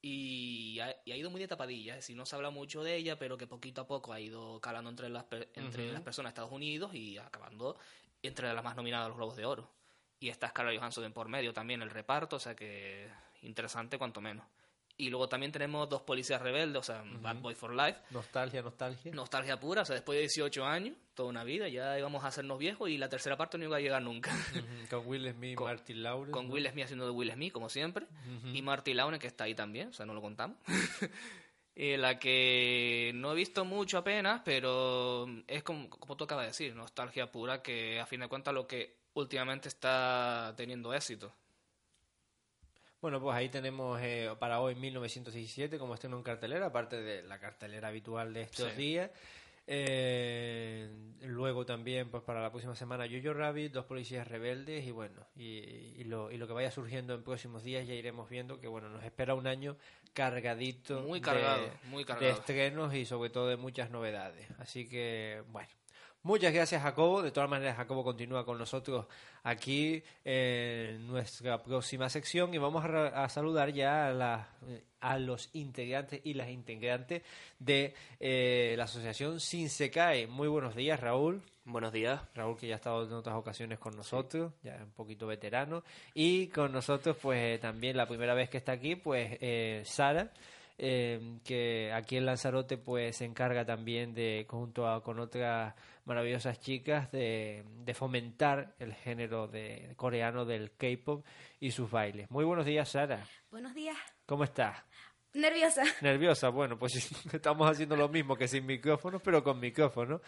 S9: y ha, y ha ido muy de tapadilla, es decir, no se habla mucho de ella, pero que poquito a poco ha ido calando entre las, entre
S8: Ujú.
S9: las personas de Estados Unidos y acabando entre las más nominadas a los Globos de Oro. Y está Scarlett Johansson en por medio también, el reparto, o sea que interesante cuanto menos. Y luego también tenemos dos policías rebeldes, o sea, Bad Boy for Life,
S8: Nostalgia, nostalgia.
S9: Nostalgia pura, o sea, después de 18 años, toda una vida, ya íbamos a hacernos viejos y la tercera parte no iba a llegar nunca.
S8: Con Will Smith y
S9: Con-
S8: Martin Lawrence.
S9: Con
S8: ¿no?
S9: Will Smith haciendo de Will Smith, como siempre, y Marty Laune, que está ahí también, o sea, no lo contamos. Y la que no he visto mucho apenas, pero es como, como tú acabas de decir, nostalgia pura, que a fin de cuentas lo que últimamente está teniendo éxito.
S8: Bueno, pues ahí tenemos eh, para hoy 1917 como estreno en cartelera, aparte de la cartelera habitual de estos
S9: Sí.
S8: días. Eh, luego también, pues para la próxima semana, Jojo Rabbit, Dos Policías Rebeldes y bueno, y, y lo, y lo que vaya surgiendo en próximos días ya iremos viendo que bueno, nos espera un año cargadito
S9: Muy
S8: de-
S9: cargado, muy
S8: de
S9: cargado.
S8: estrenos y sobre todo de muchas novedades. Así que, bueno. Muchas gracias, Jacobo. De todas maneras, Jacobo continúa con nosotros aquí en nuestra próxima sección y vamos a, a saludar ya a, la- a los integrantes y las integrantes de eh, la asociación Sin Se Cae. Muy buenos días, Raúl.
S10: Buenos días.
S8: Raúl, que ya ha estado en otras ocasiones con nosotros, ya un poquito veterano. Y con nosotros, pues también la primera vez que está aquí, pues eh, Sara, eh, que aquí en Lanzarote, pues se encarga también de, junto a, con otras maravillosas chicas, de, de fomentar el género de, coreano del K-pop y sus bailes. Muy buenos días, Sara.
S11: Buenos días.
S8: ¿Cómo estás?
S11: Nerviosa.
S8: ¿Nerviosa? Bueno, pues estamos haciendo lo mismo que sin micrófonos, pero con micrófono.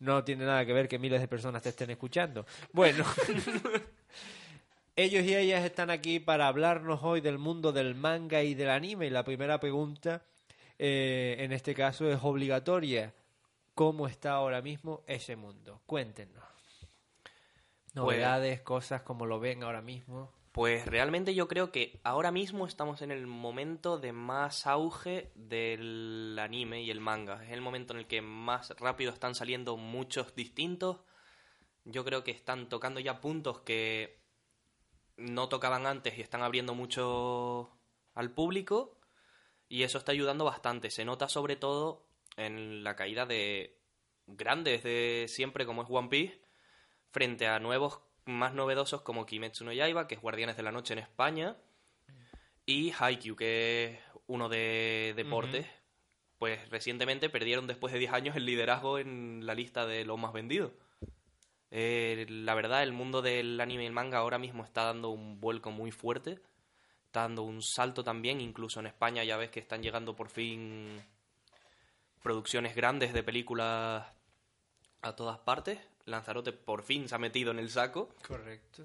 S8: No tiene nada que ver que miles de personas te estén escuchando. Bueno, ellos y ellas están aquí para hablarnos hoy del mundo del manga y del anime. Y la primera pregunta, eh, en este caso, es obligatoria. ¿Cómo está ahora mismo ese mundo? Cuéntenos. Novedades, cosas como lo ven ahora mismo.
S10: Pues realmente yo creo que ahora mismo estamos en el momento de más auge del anime y el manga. Es el momento en el que más rápido están saliendo muchos distintos. Yo creo que están tocando ya puntos que no tocaban antes y están abriendo mucho al público. Y eso está ayudando bastante. Se nota sobre todo en la caída de grandes de siempre como es One Piece frente a nuevos más novedosos como Kimetsu no Yaiba, que es Guardianes de la Noche en España, y Haikyuu, que es uno de deportes. Pues recientemente perdieron después de 10 años el liderazgo en la lista de los más vendidos. Eh, la verdad, el mundo del anime y el manga ahora mismo está dando un vuelco muy fuerte. Está dando un salto también, incluso en España ya ves que están llegando por fin producciones grandes de películas a todas partes. Lanzarote por fin se ha metido en el saco.
S8: Correcto.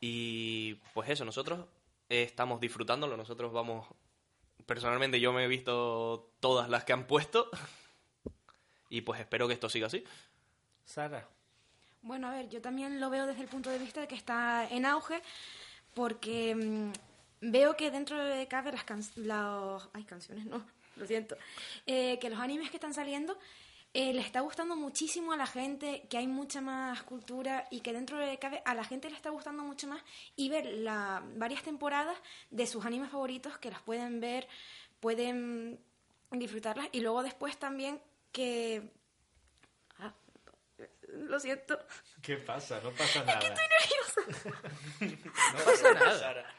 S10: Y pues eso, nosotros estamos disfrutándolo. Nosotros vamos. Personalmente, yo me he visto todas las que han puesto. Y pues espero que esto siga así.
S8: Sara.
S11: Bueno, a ver, yo también lo veo desde el punto de vista de que está en auge, porque mm, veo que dentro de cabe las can los... Canciones, no, lo siento. Eh, que los animes que están saliendo eh, le está gustando muchísimo a la gente, que hay mucha más cultura y que dentro de cabe a la gente le está gustando mucho más y ver la, varias temporadas de sus animes favoritos que las pueden ver, pueden disfrutarlas y luego después también que... Lo siento.
S2: ¿Qué pasa? No pasa nada.
S11: Estoy nerviosa.
S2: No pasa nada.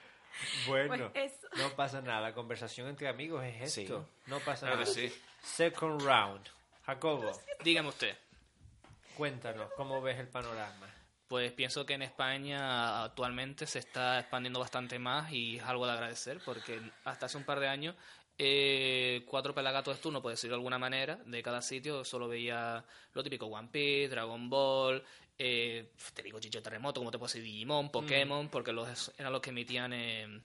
S2: Bueno,
S11: Pues
S2: no pasa nada. Conversación entre amigos es
S10: Sí.
S2: esto. No pasa
S9: Claro
S2: nada.
S9: que sí.
S2: Second round. Jacobo,
S9: Dígame usted.
S2: cuéntanos, ¿cómo ves el panorama?
S9: Pues pienso que en España actualmente se está expandiendo bastante más y es algo de agradecer porque hasta hace un par de años eh, cuatro pelagatos de turno, por decirlo de alguna manera, de cada sitio solo veía lo típico One Piece, Dragon Ball, eh, te digo Chicho Terremoto, como te puedo decir Digimon, Pokémon, porque los eran los que emitían en,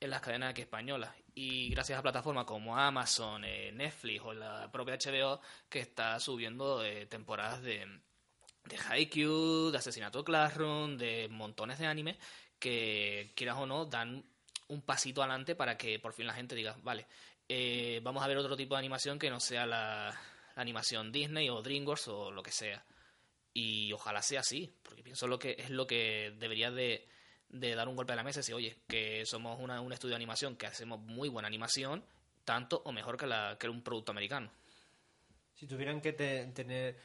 S9: en las cadenas aquí españolas. Y gracias a plataformas como Amazon, eh, Netflix o la propia HBO que está subiendo eh, temporadas de de Haikyuu, de Asesinato Classroom, de montones de animes que, quieras o no, dan un pasito adelante para que por fin la gente diga, vale, eh, vamos a ver otro tipo de animación que no sea la, la animación Disney o DreamWorks o lo que sea. Y ojalá sea así, porque pienso lo que es lo que debería de, de dar un golpe a la mesa y decir, oye, que somos una- un estudio de animación que hacemos muy buena animación, tanto o mejor que, la, que un producto americano.
S2: Si tuvieran que te- tener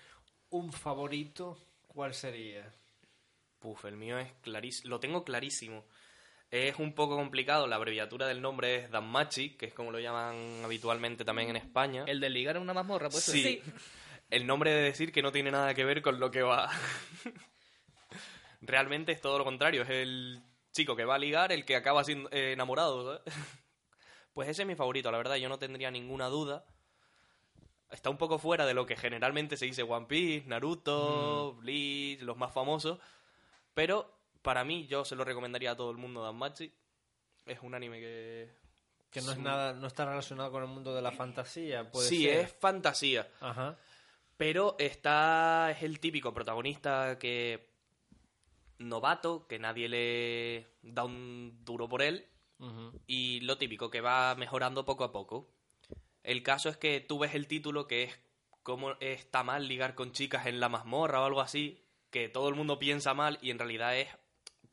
S2: un favorito, ¿cuál sería?
S10: Puf, el mío es clarísimo. Lo tengo clarísimo. Es un poco complicado. La abreviatura del nombre es Danmachi, que es como lo llaman habitualmente también en España.
S9: El de ligar en una mazmorra, pues
S10: Sí. El nombre de decir que no tiene nada que ver con lo que va. Realmente es todo lo contrario. Es el chico que va a ligar, el que acaba siendo eh, enamorado. ¿sabes? Pues ese es mi favorito, la verdad. Yo no tendría ninguna duda. Está un poco fuera de lo que generalmente se dice One Piece, Naruto, Bleach, los más famosos. Pero para mí, yo se lo recomendaría a todo el mundo Danmachi. Es un anime que...
S2: Que no es
S10: un-
S2: nada, no está relacionado con el mundo de la fantasía, puede
S10: Sí,
S2: ser.
S10: es fantasía.
S2: Ajá.
S10: Pero está. Es el típico protagonista que. novato, que nadie le da un duro por él. Y lo típico, que va mejorando poco a poco. El caso es que tú ves el título que es cómo está mal ligar con chicas en la mazmorra o algo así, que todo el mundo piensa mal y en realidad es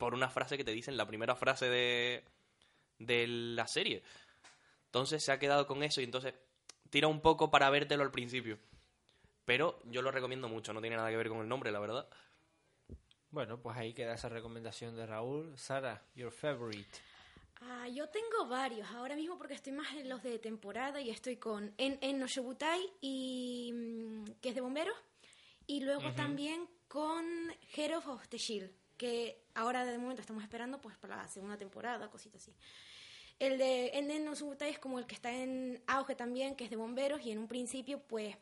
S10: por una frase que te dicen, la primera frase de, de la serie. Entonces se ha quedado con eso y entonces tira un poco para vértelo al principio. Pero yo lo recomiendo mucho, no tiene nada que ver con el nombre, la verdad.
S2: Bueno, pues ahí queda esa recomendación de Raúl. Sara, your favorite.
S11: Ah, yo tengo varios ahora mismo porque estoy más en los de temporada y estoy con En, en no Shobutai y mm, que es de bomberos y luego también con Hero of the Shield que ahora de momento estamos esperando pues para la segunda temporada cositas así el de En en no Shobutai es como el que está en auge también que es de bomberos y en un principio pues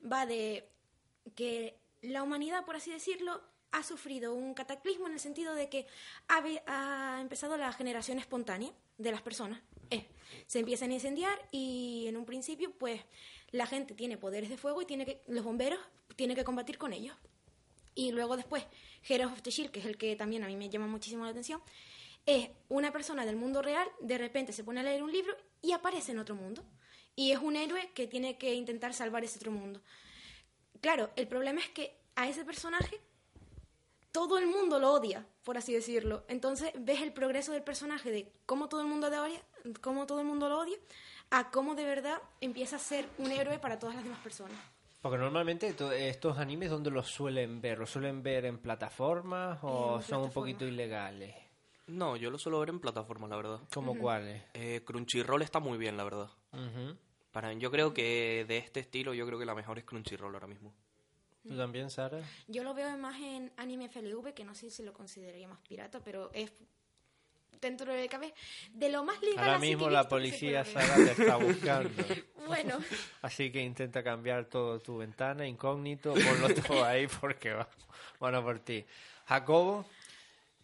S11: va de que la humanidad por así decirlo ha sufrido un cataclismo en el sentido de que ha, ha empezado la generación espontánea de las personas. Eh, se empiezan a incendiar y en un principio, pues, la gente tiene poderes de fuego y tiene que, los bomberos tienen que combatir con ellos. Y luego después, Heroes of the Shield, que es el que también a mí me llama muchísimo la atención, es una persona del mundo real, de repente se pone a leer un libro y aparece en otro mundo. Y es un héroe que tiene que intentar salvar ese otro mundo. Claro, el problema es que a ese personaje todo el mundo lo odia, por así decirlo. Entonces ves el progreso del personaje de cómo todo el mundo odia, cómo todo el mundo lo odia, a cómo de verdad empieza a ser un héroe para todas las demás personas.
S2: Porque normalmente to- estos animes, ¿dónde los suelen ver? ¿Los suelen ver en plataformas o
S11: En
S2: son un poquito ilegales?
S10: No, yo lo suelo ver en plataformas, la verdad.
S2: ¿Como cuáles?
S10: Eh, Crunchyroll está muy bien, la verdad. Para yo creo que de este estilo, yo creo que la mejor es Crunchyroll ahora mismo.
S2: ¿Tú también, Sara?
S11: Yo lo veo más en anime FLV, que no sé si lo consideraría más pirata, pero es dentro de cabe de lo más legal
S2: Ahora
S11: así que
S2: mismo la
S11: visto
S2: policía. Sara, te está buscando.
S11: Bueno,
S2: Así que intenta cambiar todo tu ventana, incógnito, ponlo todo ahí porque va, a por ti. Jacobo,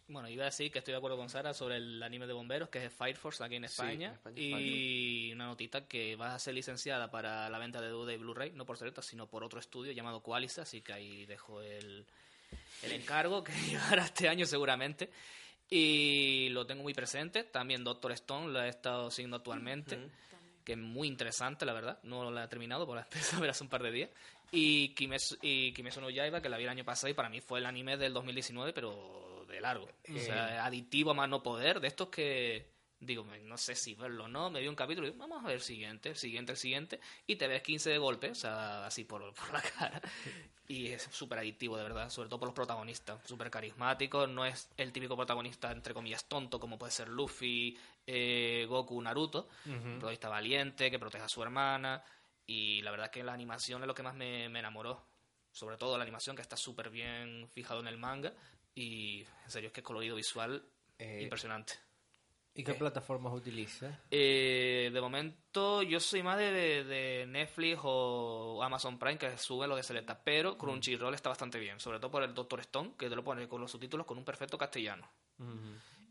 S9: Bueno, iba a decir que estoy de acuerdo con Sara sobre el anime de bomberos, que es Fire Force aquí en
S10: Sí,
S9: España. y una notita que va a ser licenciada para la venta de DVD y Blu-ray, no por Selecta, sino por otro estudio llamado Qualis, así que ahí dejo el, el encargo que llegará este año seguramente. Y lo tengo muy presente. También Doctor Stone lo he estado siguiendo actualmente, que es muy interesante, la verdad. No la he terminado, porque la empecé a ver hace un par de días. Y Kimetsu, y Kimetsu no Yaiba, que la vi el año pasado y para mí fue el anime del 2019, pero de largo. O sea, adictivo a más no poder, de estos que digo, no sé si verlo o no, me vi un capítulo y digo, vamos a ver el siguiente, el siguiente, el siguiente, y te ves 15 de golpe, o sea, así por, por la cara. Y es súper adictivo, de verdad, sobre todo por los protagonistas, súper carismático, no es el típico protagonista, entre comillas, tonto, como puede ser Luffy, eh, Goku, Naruto, un protagonista valiente, que protege a su hermana, y la verdad que la animación es lo que más me, me enamoró, sobre todo la animación que está súper bien fijado en el manga, y en serio es que es colorido visual
S2: Eh,
S9: impresionante.
S2: ¿Y qué plataformas utilizas?
S9: Eh, de momento yo soy más de, de- de Netflix o Amazon Prime que sube lo de Selecta, pero Crunchyroll está bastante bien, sobre todo por el Doctor Stone, que te lo pone con los subtítulos con un perfecto castellano.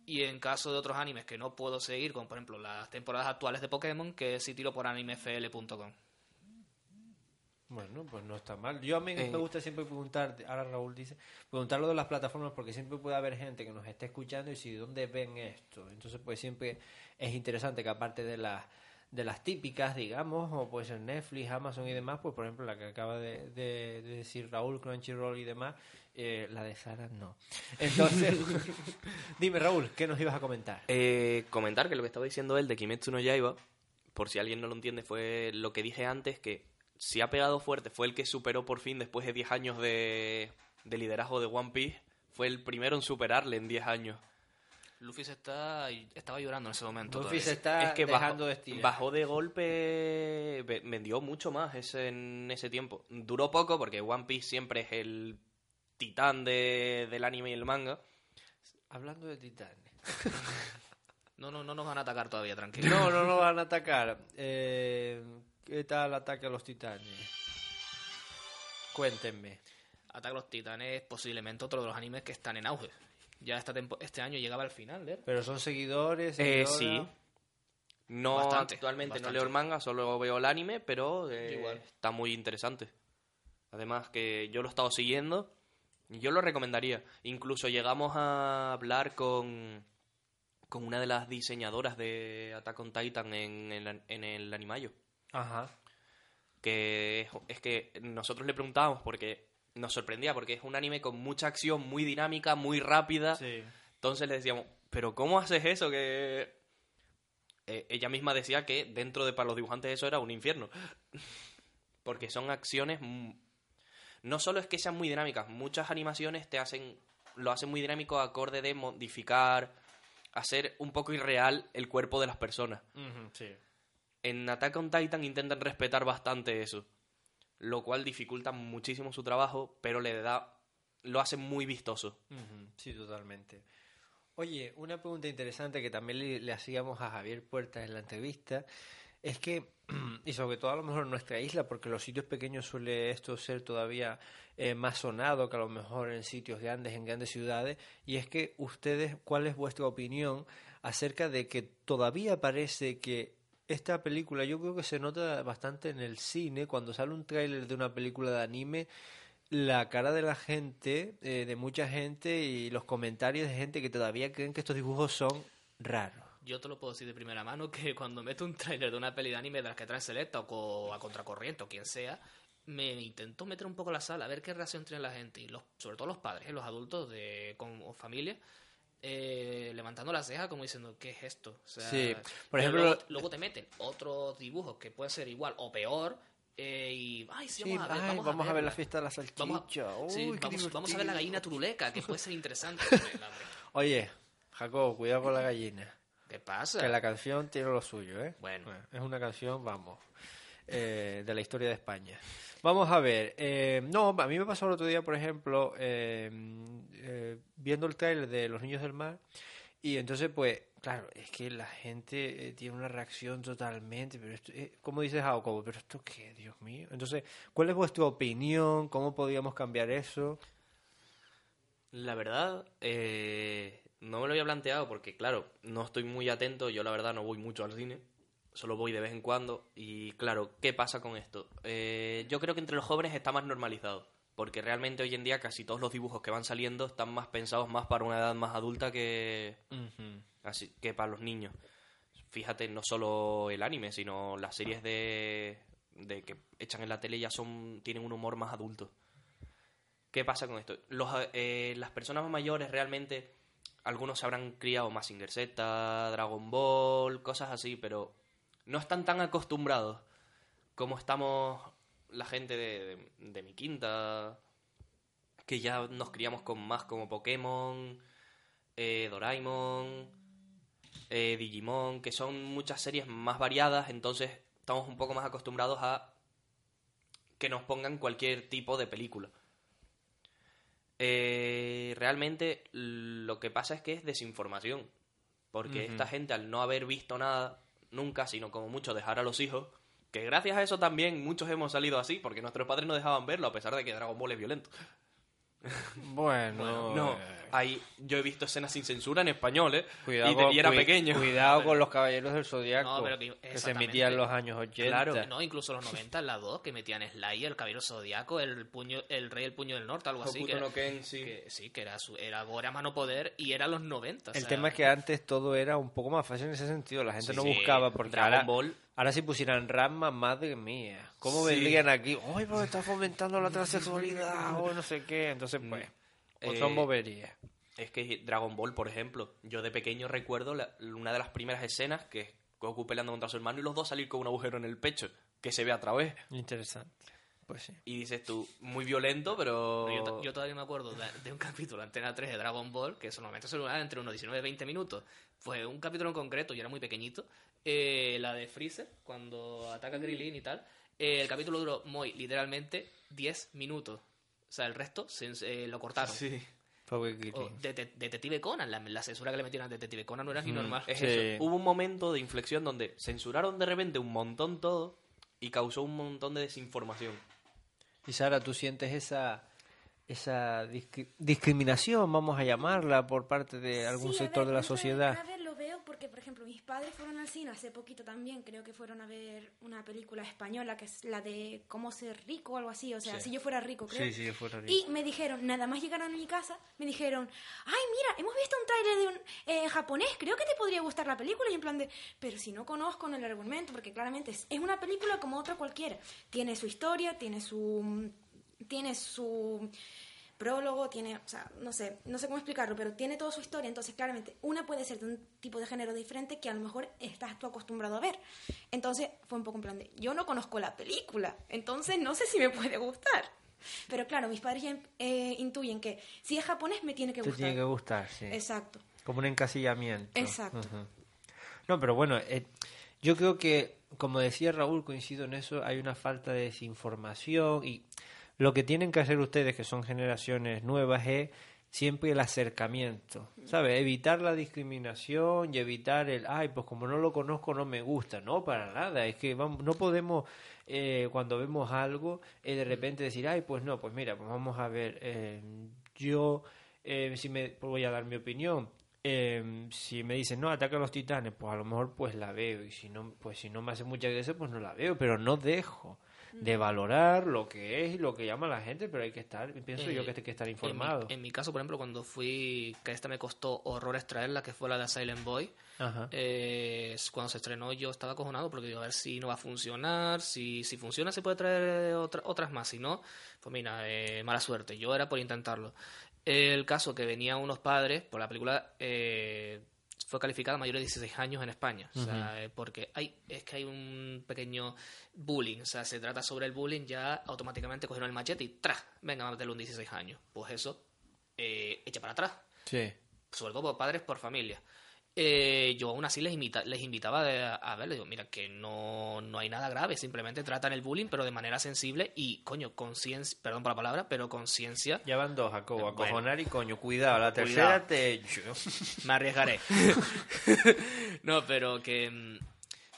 S9: Y en caso de otros animes que no puedo seguir, como por ejemplo las temporadas actuales de Pokémon, que sí tiro por animefl.com.
S2: Bueno, pues no está mal. Yo a mí
S10: Eh.
S2: me gusta siempre preguntar, ahora Raúl dice, preguntar lo de las plataformas porque siempre puede haber gente que nos esté escuchando y si dónde ven esto. Entonces, pues siempre es interesante que aparte de las de las típicas, digamos, o puede ser Netflix, Amazon y demás, pues por ejemplo la que acaba de, de- de decir Raúl, Crunchyroll y demás, eh, la de Sara no. Entonces, dime Raúl, ¿qué nos ibas a comentar?
S10: Eh, comentar que lo que estaba diciendo él de Kimetsu no Yaiba, por si alguien no lo entiende, fue lo que dije antes, que si ha pegado fuerte, fue el que superó por fin después de 10 años de, de liderazgo de One Piece, fue el primero en superarle en 10 años.
S9: Luffy se está, estaba llorando en ese momento.
S2: Luffy
S9: todavía.
S2: se está
S10: es que
S2: dejando
S10: bajó,
S2: de estirar.
S10: bajó de golpe, ve- vendió mucho más ese, en ese tiempo. Duró poco porque One Piece siempre es el titán de, del anime y el manga.
S2: Hablando de titanes.
S9: No, no, no nos van a atacar todavía, tranquilo.
S2: No, no nos van a atacar. Eh, ¿Qué tal ataque a los titanes? Cuéntenme.
S9: Ataque a los Titanes es posiblemente otro de los animes que están en auge. Ya esta tempo- este año llegaba al final, ¿eh?
S2: Pero son seguidores.
S10: Eh, sí. No,
S9: Bastante,
S10: actualmente
S9: bastante.
S10: no leo el manga, solo veo el anime, pero eh,
S9: igual.
S10: está muy interesante. Además que yo lo he estado siguiendo y yo lo recomendaría. Incluso llegamos a hablar con, con una de las diseñadoras de Attack on Titan en, el- en el Animayo.
S2: Ajá.
S10: Que es, es que nosotros le preguntábamos porque nos sorprendía, porque es un anime con mucha acción, muy dinámica, muy rápida.
S2: Sí.
S10: Entonces le decíamos, ¿pero cómo haces eso? Que Eh, ella misma decía que dentro de para los dibujantes eso era un infierno. Porque son acciones... No solo es que sean muy dinámicas, muchas animaciones te hacen... Lo hacen muy dinámico acorde de modificar, hacer un poco irreal el cuerpo de las personas.
S2: sí.
S10: En Attack on Titan intentan respetar bastante eso, lo cual dificulta muchísimo su trabajo, pero le da lo hace muy vistoso.
S2: Sí, totalmente. Oye, una pregunta interesante que también le, hacíamos a Javier Puertas en la entrevista es que, y sobre todo a lo mejor en nuestra isla, porque los sitios pequeños suele esto ser todavía eh, más sonado que a lo mejor en sitios grandes, en grandes ciudades, y es que ustedes, ¿cuál es vuestra opinión acerca de que todavía parece que esta película, yo creo que se nota bastante en el cine, cuando sale un tráiler de una película de anime, la cara de la gente, eh, de mucha gente y los comentarios de gente que todavía creen que estos dibujos son raros.
S9: Yo te lo puedo decir de primera mano que cuando meto un tráiler de una peli de anime de las que trae Selecta o a Contracorriente o quien sea, me intento meter un poco la sala a ver qué reacción tiene la gente y los, sobre todo los padres, ¿eh? los adultos de con familia, eh, levantando la ceja como diciendo ¿qué es esto? O sea,
S2: Sí, por ejemplo-
S9: luego, luego te meten otros dibujos que pueden ser igual o peor eh, y ay, sí,
S2: Sí,
S9: vamos a ver,
S2: ay,
S9: vamos,
S2: vamos a ver la fiesta de la salchicha.
S9: Vamos sí, vamos, vamos a ver la gallina turuleca, que puede ser interesante.
S2: Oye, Jacob, cuidado con la gallina.
S9: ¿Qué pasa?
S2: Que la canción tiene lo suyo, ¿eh?
S9: Bueno.
S2: Es una canción, vamos, eh, de la historia de España. Vamos a ver. eh, no, a mí me pasó el otro día, por ejemplo, eh, eh, viendo el trailer de Los Niños del Mar. Y entonces, pues, claro, es que la gente tiene una reacción totalmente. Pero esto, eh, ¿cómo dices, Jacobo? ¿Pero esto qué? Dios mío. Entonces, ¿cuál es vuestra opinión? ¿Cómo podríamos cambiar eso?
S10: La verdad, no me lo había planteado porque, claro, no estoy muy atento. Yo, la verdad, no voy mucho al cine. Solo voy de vez en cuando. Y, claro, ¿qué pasa con esto? Eh, yo creo que entre los jóvenes está más normalizado. Porque realmente hoy en día casi todos los dibujos que van saliendo están más pensados más para una edad más adulta que, así, que para los niños. Fíjate, no solo el anime, sino las series de, de que echan en la tele ya son tienen un humor más adulto. ¿Qué pasa con esto? Los, eh, las personas más mayores realmente algunos se habrán criado Mazinger Z, Dragon Ball, cosas así, pero no están tan acostumbrados como estamos la gente de, de- de mi quinta, que ya nos criamos con más como Pokémon, eh, Doraemon, eh, Digimon, que son muchas series más variadas, entonces estamos un poco más acostumbrados a que nos pongan cualquier tipo de película. Eh, realmente lo que pasa es que es desinformación, porque esta gente al no haber visto nada nunca, sino como mucho dejar a los hijos, que gracias a eso también muchos hemos salido así, porque nuestros padres no dejaban verlo a pesar de que Dragon Ball es violento.
S2: Bueno,
S10: No,
S2: eh,
S10: hay, yo he visto escenas sin censura en español, ¿eh?
S2: Cuidado
S10: y, de-
S2: con-
S10: y era pequeño.
S2: Cuidado con los Caballeros del Zodiaco.
S9: No, pero que-
S2: que se emitían en los años 80.
S10: Claro.
S9: No, incluso los 90, en la 2, que metían Slayer, el Caballero Zodiaco, el puño, el Rey del Puño del Norte, algo así. Que era,
S10: no Ken, sí.
S9: que, sí, que era, su, era gore a mano poder y era los 90. o
S2: El
S9: sea,
S2: tema es que antes todo era un poco más fácil en ese sentido. La gente
S10: Sí,
S2: no buscaba porque
S10: Dragon
S2: ahora,
S10: Ball.
S2: Ahora si pusieran Ramma, madre mía. ¿Cómo
S10: Sí.
S2: vendrían aquí? ¡Ay, pues está fomentando la transexualidad! o no sé qué. Entonces, pues, pues son
S10: Eh,
S2: boberías.
S10: Es que Dragon Ball, por ejemplo, yo de pequeño recuerdo la- una de las primeras escenas que es Goku peleando contra su hermano y los dos salir con un agujero en el pecho que se ve a través.
S2: Interesante. Pues sí.
S10: Y dices tú, muy violento, pero...
S9: Yo, to- yo todavía me acuerdo de, de un capítulo de Antena 3 de Dragon Ball, que solamente se entre unos 19 y 20 minutos. Fue un capítulo en concreto, yo era muy pequeñito, eh, la de Freezer, cuando ataca a Krillin y tal. Eh, el capítulo duró muy literalmente 10 minutos. O sea, el resto se, eh, lo cortaron.
S10: Sí.
S2: Pobre
S9: O
S2: Krillin.
S9: de- de- Detective Conan, la, la censura que le metieron a Detective Conan no era ni
S2: Mm.
S9: normal.
S10: Es
S2: Sí.
S10: eso. Hubo un momento de inflexión donde censuraron de repente un montón todo y causó un montón de desinformación.
S2: Y Sara, ¿tú sientes esa esa discri- discriminación, vamos a llamarla, por parte de algún
S11: Sí,
S2: sector
S11: ver,
S2: de la sociedad?
S11: Ver, porque, por ejemplo, mis padres fueron al cine hace poquito también, creo que fueron a ver una película española que es la de Cómo ser rico o algo así, o sea,
S2: Sí.
S11: si yo fuera rico, creo.
S2: Sí, sí, yo fuera rico.
S11: Y me dijeron, nada más llegaron a mi casa, me dijeron, ay, mira, hemos visto un tráiler de un eh, japonés, creo que te podría gustar la película. Y en plan de, pero si no conozco el argumento, porque claramente es, es una película como otra cualquiera. Tiene su historia, tiene su... Tiene su prólogo, tiene, o sea, no sé, no sé cómo explicarlo, pero tiene toda su historia, entonces claramente una puede ser de un tipo de género diferente que a lo mejor estás tú acostumbrado a ver. Entonces fue un poco en plan de, yo no conozco la película, entonces no sé si me puede gustar. Pero claro, mis padres ya eh, intuyen que si es japonés me tiene que
S2: Te
S11: gustar.
S2: tiene que gustar, sí.
S11: Exacto.
S2: Como un encasillamiento.
S11: Exacto.
S2: Ujú. No, pero bueno, eh, yo creo que, como decía Raúl, coincido en eso, hay una falta de desinformación y lo que tienen que hacer ustedes, que son generaciones nuevas, es siempre el acercamiento, ¿sabes? Evitar la discriminación y evitar el, ay, pues como no lo conozco no me gusta, no, para nada, es que vamos, no podemos, eh, cuando vemos algo, eh, de repente decir, ay, pues no, pues mira, pues vamos a ver, eh, yo, eh, si me, pues voy a dar mi opinión, eh, si me dicen no ataca a los titanes pues a lo mejor pues la veo y si no pues si no me hace mucha gracia pues no la veo pero no dejo de valorar lo que es y lo que llama la gente pero hay que estar pienso yo
S9: Eh,
S2: que hay que estar
S9: En mi-
S2: informado
S9: En mi, caso, por ejemplo, cuando fui, que esta me costó horrores traerla, que fue la de Silent Boy,
S2: Ajá.
S9: eh, cuando se estrenó yo estaba acojonado porque digo, a ver si no va a funcionar, si, si funciona se puede traer otra- otras más, si no, pues mira, eh, mala suerte, yo era por intentarlo. El caso que venían unos padres, por la película eh, fue calificada mayor de 16 años en España, o sea, eh, porque hay, es que hay un pequeño bullying, o sea, se trata sobre el bullying, ya automáticamente cogieron el machete y ¡tras! Venga, a meterle un 16 años. Pues eso, eh, echa para atrás
S2: sí
S9: sobre todo por padres, por familia. Eh, yo aún así les, invita- les invitaba de- a ver, les digo, mira, que no, no hay nada grave, simplemente tratan el bullying, pero de manera sensible y, coño, conciencia, perdón por la palabra, pero conciencia,
S2: ya van dos Jacobo
S9: Eh, bueno.
S2: y coño cuidado la tercera
S9: Cuidado.
S2: te
S9: me arriesgaré. no, pero que, mm,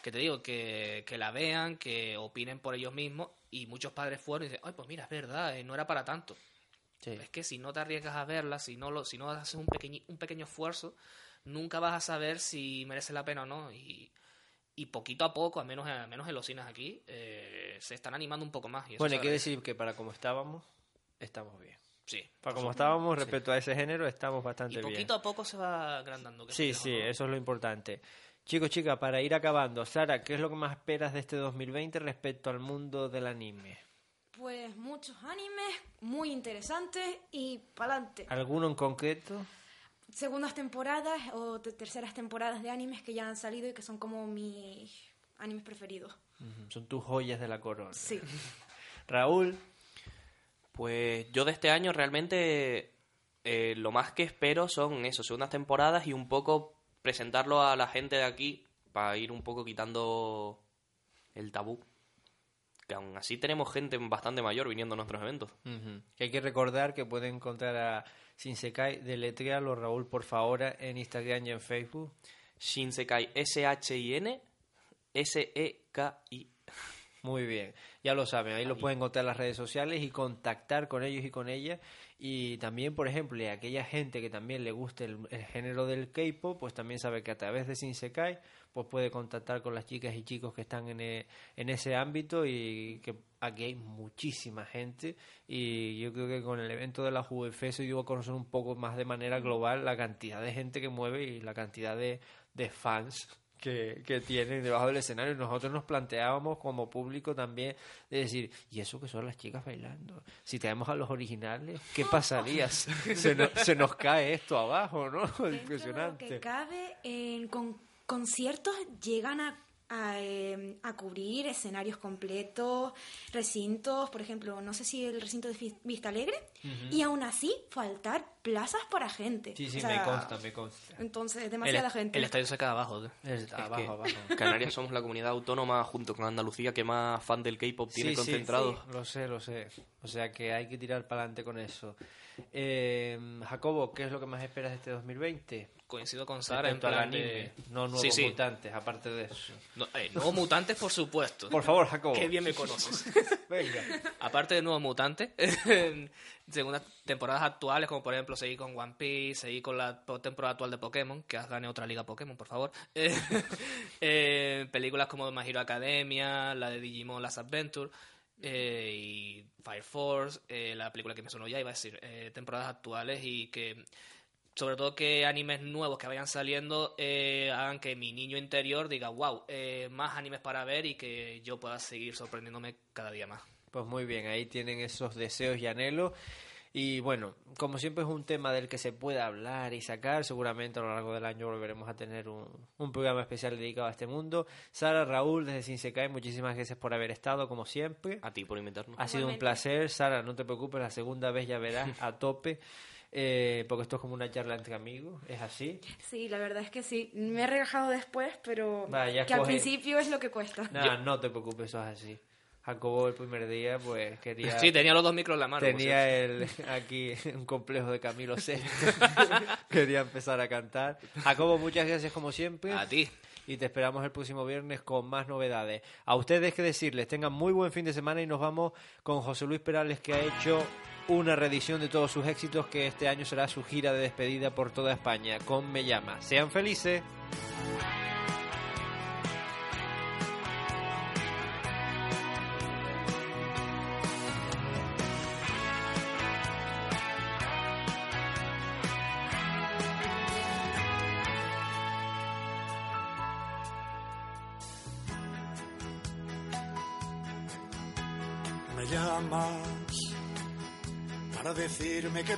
S9: que te digo, que, que la vean, que opinen por ellos mismos y muchos padres fueron y dicen, ay, pues mira, es verdad, eh, no era para tanto.
S2: Sí.
S9: Es que si no te arriesgas a verla, si no, lo, si no haces un, pequeñi- un pequeño esfuerzo, nunca vas a saber si merece la pena o no. Y, y poquito a poco, al menos, al menos en los cines aquí, eh, se están animando un poco más. Y eso
S2: bueno hay que decir que para como estábamos estamos bien
S9: Sí.
S2: para como estábamos respecto a ese género estamos bastante
S9: Y
S2: bien
S9: poquito a poco se va agrandando. que
S2: Sí,
S9: eso
S2: sí,
S9: es lo-
S2: eso es lo importante. Chicos, chicas, para ir acabando, Sara, ¿qué es lo que más esperas de este 2020 respecto al mundo del anime?
S11: Pues muchos animes muy interesantes y pa'lante.
S2: ¿Alguno en concreto?
S11: Segundas temporadas o te- terceras temporadas de animes que ya han salido y que son como mis animes preferidos.
S2: Son tus joyas de la corona.
S11: Sí.
S2: Raúl,
S10: Pues yo de este año realmente eh, lo más que espero son eso, segundas temporadas y un poco presentarlo a la gente de aquí para ir un poco quitando el tabú. Que aún así tenemos gente bastante mayor viniendo a nuestros eventos.
S2: Hay que recordar que pueden encontrar a Shinsekai, deletréalo Raúl, por favor, en Instagram y en Facebook.
S10: Shinsekai S-H-I-N S-E-K-I.
S2: Muy bien, ya lo saben, ahí lo pueden encontrar en las redes sociales y contactar con ellos y con ellas. Y también, por ejemplo, a aquella gente que también le guste el, el género del K-pop, pues también sabe que a través de Shinsekai pues puede contactar con las chicas y chicos que están en, e- en ese ámbito y que aquí hay muchísima gente y yo creo que con el evento de la JUEF se dio a conocer un poco más de manera global la cantidad de gente que mueve y la cantidad de, de fans que, que tienen debajo del escenario. Nosotros nos planteábamos como público también de decir, ¿y eso que son las chicas bailando? Si traemos a los originales, ¿qué pasaría? se, nos, se nos cae esto abajo, ¿no?
S11: De lo
S2: Impresionante.
S11: que cabe, en con conciertos llegan a, a, eh, a cubrir escenarios completos, recintos, por ejemplo, no sé si el recinto de Vista Alegre, y aún así faltar plazas para gente.
S2: Sí, sí,
S11: O sea,
S2: me consta, me consta.
S11: Entonces,
S9: El,
S11: demasiada gente.
S9: el estadio se queda abajo. ¿eh?
S2: Es- abajo,
S10: que
S2: abajo.
S10: Canarias somos la comunidad autónoma junto con Andalucía que más fan del K-pop tiene
S2: Sí, sí,
S10: concentrado.
S2: sí, lo sé, lo sé. O sea que hay que tirar para adelante con eso. Eh, Jacobo, ¿qué es lo que más esperas de este 2020?
S9: Coincido con Sara en plan
S2: anime,
S9: de...
S2: no nuevos
S9: Sí, sí.
S2: mutantes, aparte de eso.
S9: No, eh, nuevos mutantes, por supuesto.
S2: Por favor, Jacobo.
S9: Qué bien me conoces.
S2: Venga.
S9: Aparte de nuevos mutantes, segundas temporadas actuales, como por ejemplo seguir con One Piece, seguir con la po- temporada actual de Pokémon, que gane otra liga Pokémon, por favor. Eh, eh, películas como My Hero Academia, la de Digimon Last Adventure, eh, y Fire Force, eh, la película que me sonó ya, iba a decir, eh, temporadas actuales y que sobre todo que animes nuevos que vayan saliendo eh, hagan que mi niño interior diga, wow, eh, más animes para ver y que yo pueda seguir sorprendiéndome cada día más.
S2: Pues muy bien, ahí tienen esos deseos y anhelos. Y bueno, como siempre es un tema del que se puede hablar y sacar, seguramente a lo largo del año volveremos a tener un, un programa especial dedicado a este mundo. Sara, Raúl, desde Sinsekai, muchísimas gracias por haber estado, como siempre.
S10: A ti por invitarnos.
S2: Ha sido un placer. Sara, no te preocupes, la segunda vez ya verás a tope, eh, porque esto es como una charla entre amigos, es así.
S11: Sí, la verdad es que sí. Me he relajado después, pero
S2: Vaya,
S11: que al
S2: coge-
S11: principio es lo que cuesta.
S2: Nada, no te preocupes, eso es así. Jacobo el primer día, pues quería...
S9: Sí, tenía los dos micros en la mano.
S2: Tenía el, aquí un complejo de Camilo VI. Quería empezar a cantar. Jacobo, muchas gracias como siempre.
S9: A ti.
S2: Y te esperamos el próximo viernes con más novedades. A ustedes que decirles, tengan muy buen fin de semana y nos vamos con José Luis Perales que ha hecho una reedición de todos sus éxitos que este año será su gira de despedida por toda España con Me Llama. Sean felices.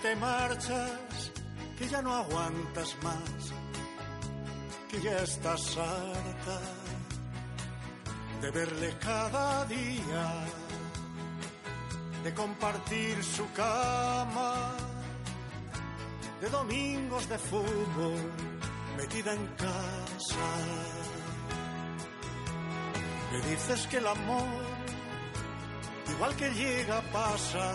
S12: Te marchas, que ya no aguantas más, que ya estás harta de verle cada día, de compartir su cama, de domingos de fútbol metida en casa. Me dices que el amor igual que llega pasa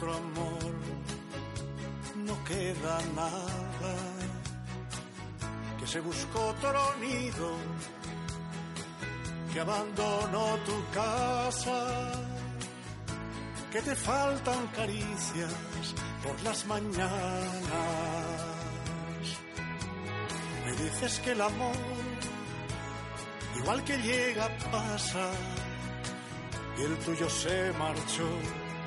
S12: De vuestro amor no queda nada, que se buscó otro nido, que abandonó tu casa, que te faltan caricias por las mañanas. Me dices que el amor, igual que llega, pasa y el tuyo se marchó